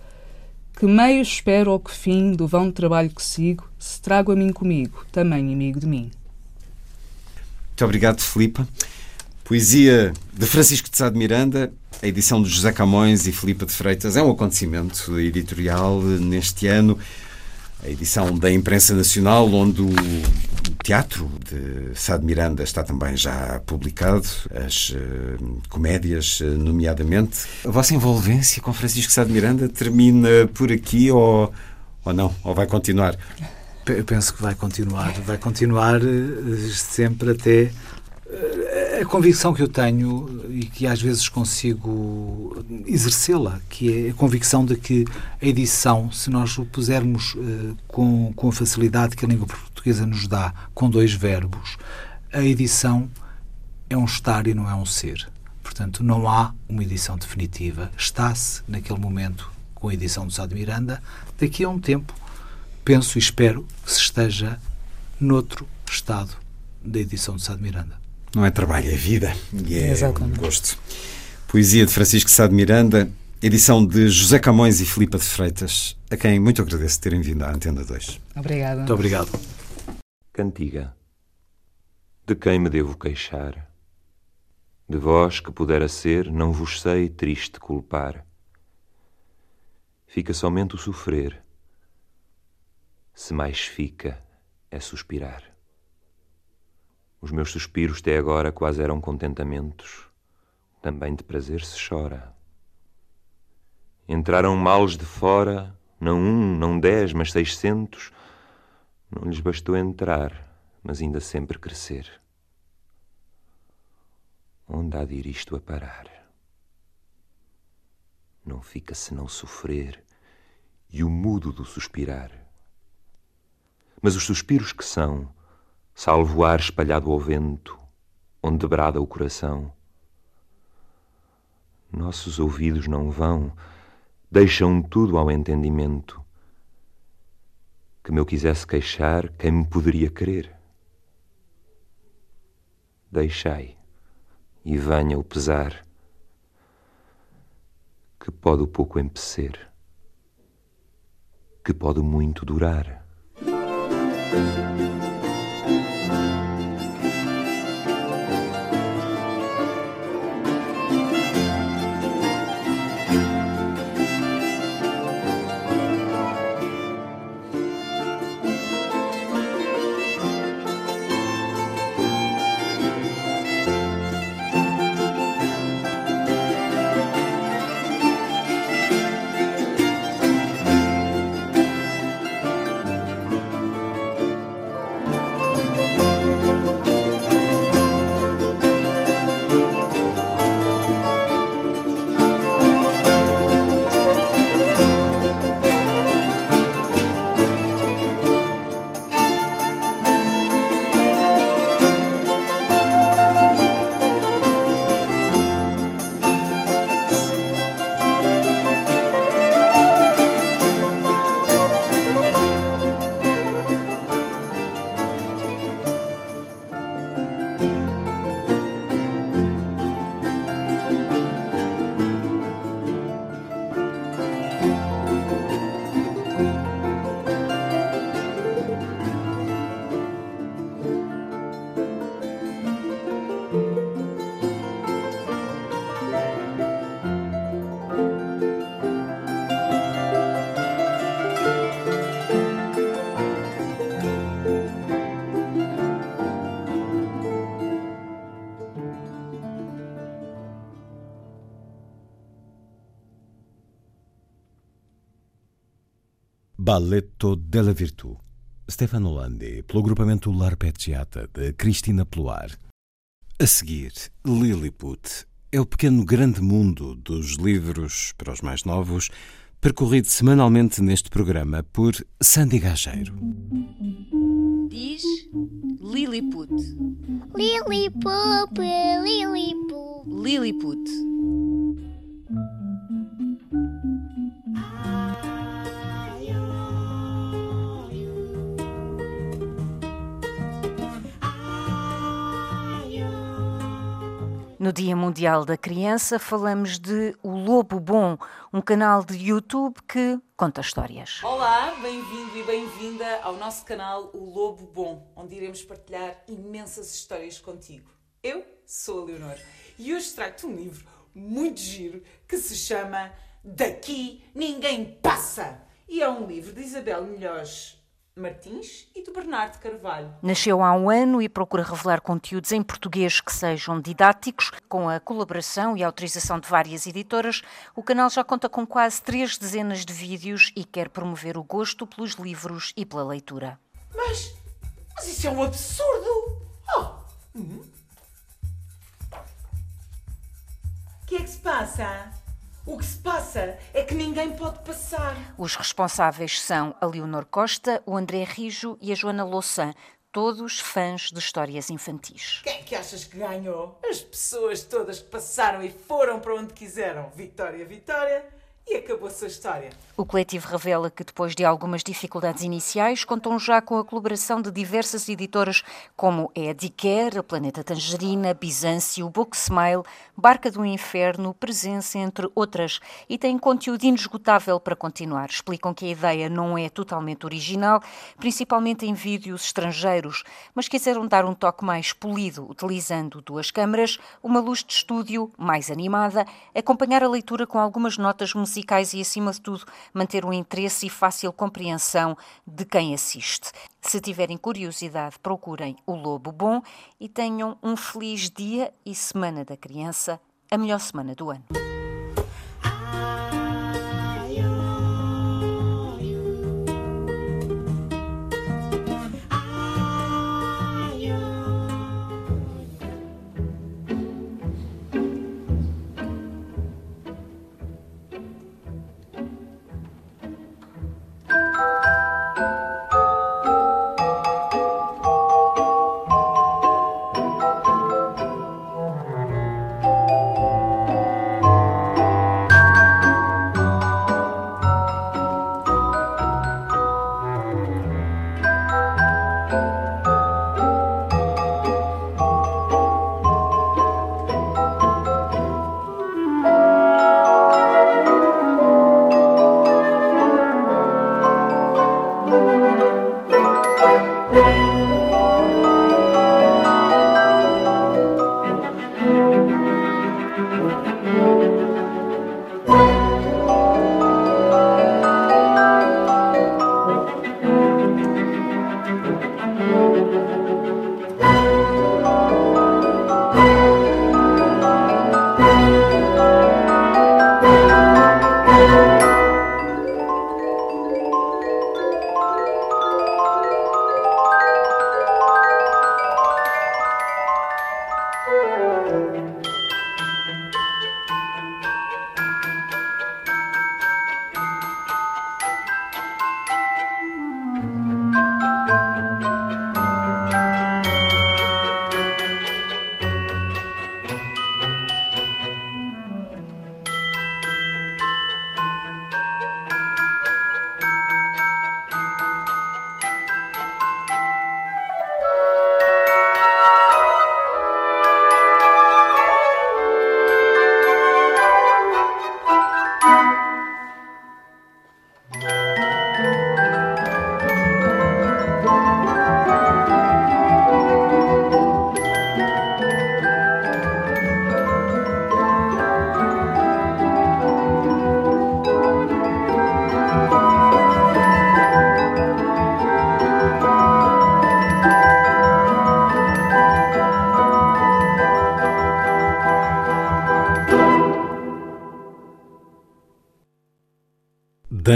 Que meio espero ou que fim do vão trabalho que sigo, se trago a mim comigo, também amigo de mim. Muito obrigado, Filipa. Poesia de Francisco de Sá de Miranda, a edição de José Camões e Filipa de Freitas é um acontecimento editorial neste ano a edição da Imprensa Nacional, onde o teatro de Sá de Miranda está também já publicado, as uh, comédias, uh, nomeadamente. A vossa envolvência com Francisco Sá de Miranda termina por aqui ou, ou não? Ou vai continuar? Eu penso que vai continuar. Vai continuar uh, sempre até a convicção que eu tenho e que às vezes consigo exercê-la, que é a convicção de que a edição, se nós o pusermos uh, com, com a facilidade que a língua portuguesa nos dá, com dois verbos, a edição é um estar e não é um ser. Portanto, não há uma edição definitiva. Está-se, naquele momento, com a edição do Sá de Miranda. Daqui a um tempo, penso e espero que se esteja noutro estado da edição do Sá de Miranda. Não é trabalho, é vida. E é Exatamente. um gosto. Poesia de Francisco Sá de Miranda, edição de José Camões e Filipa de Freitas, a quem muito agradeço terem vindo à Antena 2. Obrigada. Muito obrigado. Cantiga. De quem me devo queixar? De vós que pudera ser, não vos sei triste culpar. Fica somente o sofrer. Se mais fica, é suspirar. Os meus suspiros até agora quase eram contentamentos. Também de prazer se chora. Entraram males de fora, não um, não dez, mas seiscentos. Não lhes bastou entrar, mas ainda sempre crescer. Onde há de ir isto a parar? Não fica senão sofrer e o mudo do suspirar. Mas os suspiros que são, salvo o ar espalhado ao vento, onde brada o coração. Nossos ouvidos não vão, deixam tudo ao entendimento. Que me eu quisesse queixar, quem me poderia querer? Deixai, e venha o pesar, que pode o pouco empecer, que pode muito durar. Balletto della Virtù, Stefano Landi, pelo agrupamento L'Arpeggiata, de Cristina Ploar. A seguir, Lilliput, é o pequeno grande mundo dos livros para os mais novos, percorrido semanalmente neste programa por Sandy Gageiro. Diz Lilliput. Lilliput, Lilliput. Lilliput. No Dia Mundial da Criança, falamos de O Lobo Bom, um canal de YouTube que conta histórias. Olá, bem-vindo e bem-vinda ao nosso canal O Lobo Bom, onde iremos partilhar imensas histórias contigo. Eu sou a Leonor e hoje trago-te um livro muito giro que se chama Daqui Ninguém Passa. E é um livro de Isabel Melhores Martins e do Bernardo Carvalho. Nasceu há um ano e procura revelar conteúdos em português que sejam didáticos. Com a colaboração e autorização de várias editoras, o canal já conta com quase três dezenas de vídeos e quer promover o gosto pelos livros e pela leitura. Mas, mas isso é um absurdo! Oh. Hum. O que é que se passa? O que se passa é que ninguém pode passar. Os responsáveis são a Leonor Costa, o André Rijo e a Joana Louçã, todos fãs de histórias infantis. Quem é que achas que ganhou? As pessoas todas que passaram e foram para onde quiseram. Vitória, Vitória. E acabou a história. O coletivo revela que, depois de algumas dificuldades iniciais, contam já com a colaboração de diversas editoras como é a Diquer, a Planeta Tangerina, Bizâncio, Book Smile, Barca do Inferno, Presença, entre outras, e têm conteúdo inesgotável para continuar. Explicam que a ideia não é totalmente original, principalmente em vídeos estrangeiros, mas quiseram dar um toque mais polido, utilizando duas câmaras, uma luz de estúdio mais animada, acompanhar a leitura com algumas notas musicais musicais e, acima de tudo, manter um interesse e fácil compreensão de quem assiste. Se tiverem curiosidade, procurem o Lobo Bom e tenham um feliz dia e Semana da Criança, a melhor semana do ano.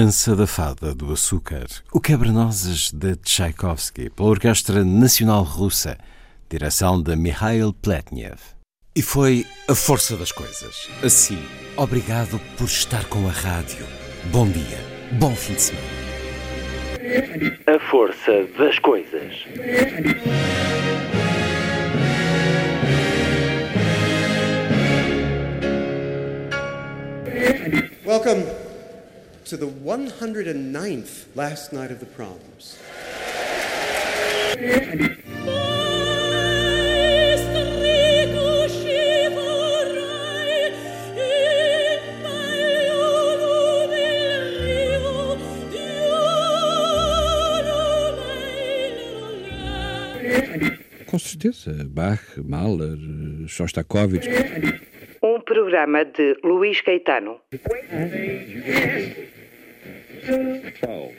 Dança da Fada do Açúcar, o quebra-nozes de Tchaikovsky, pela Orquestra Nacional Russa, direção de Mikhail Pletnev. E foi a força das coisas. Assim, obrigado por estar com a rádio. Bom dia, bom fim de semana. A força das coisas. To the 109th last night of the proms. Com certeza, Bach, Mahler, Shostakovich. Um programa de Luís Caetano. 12.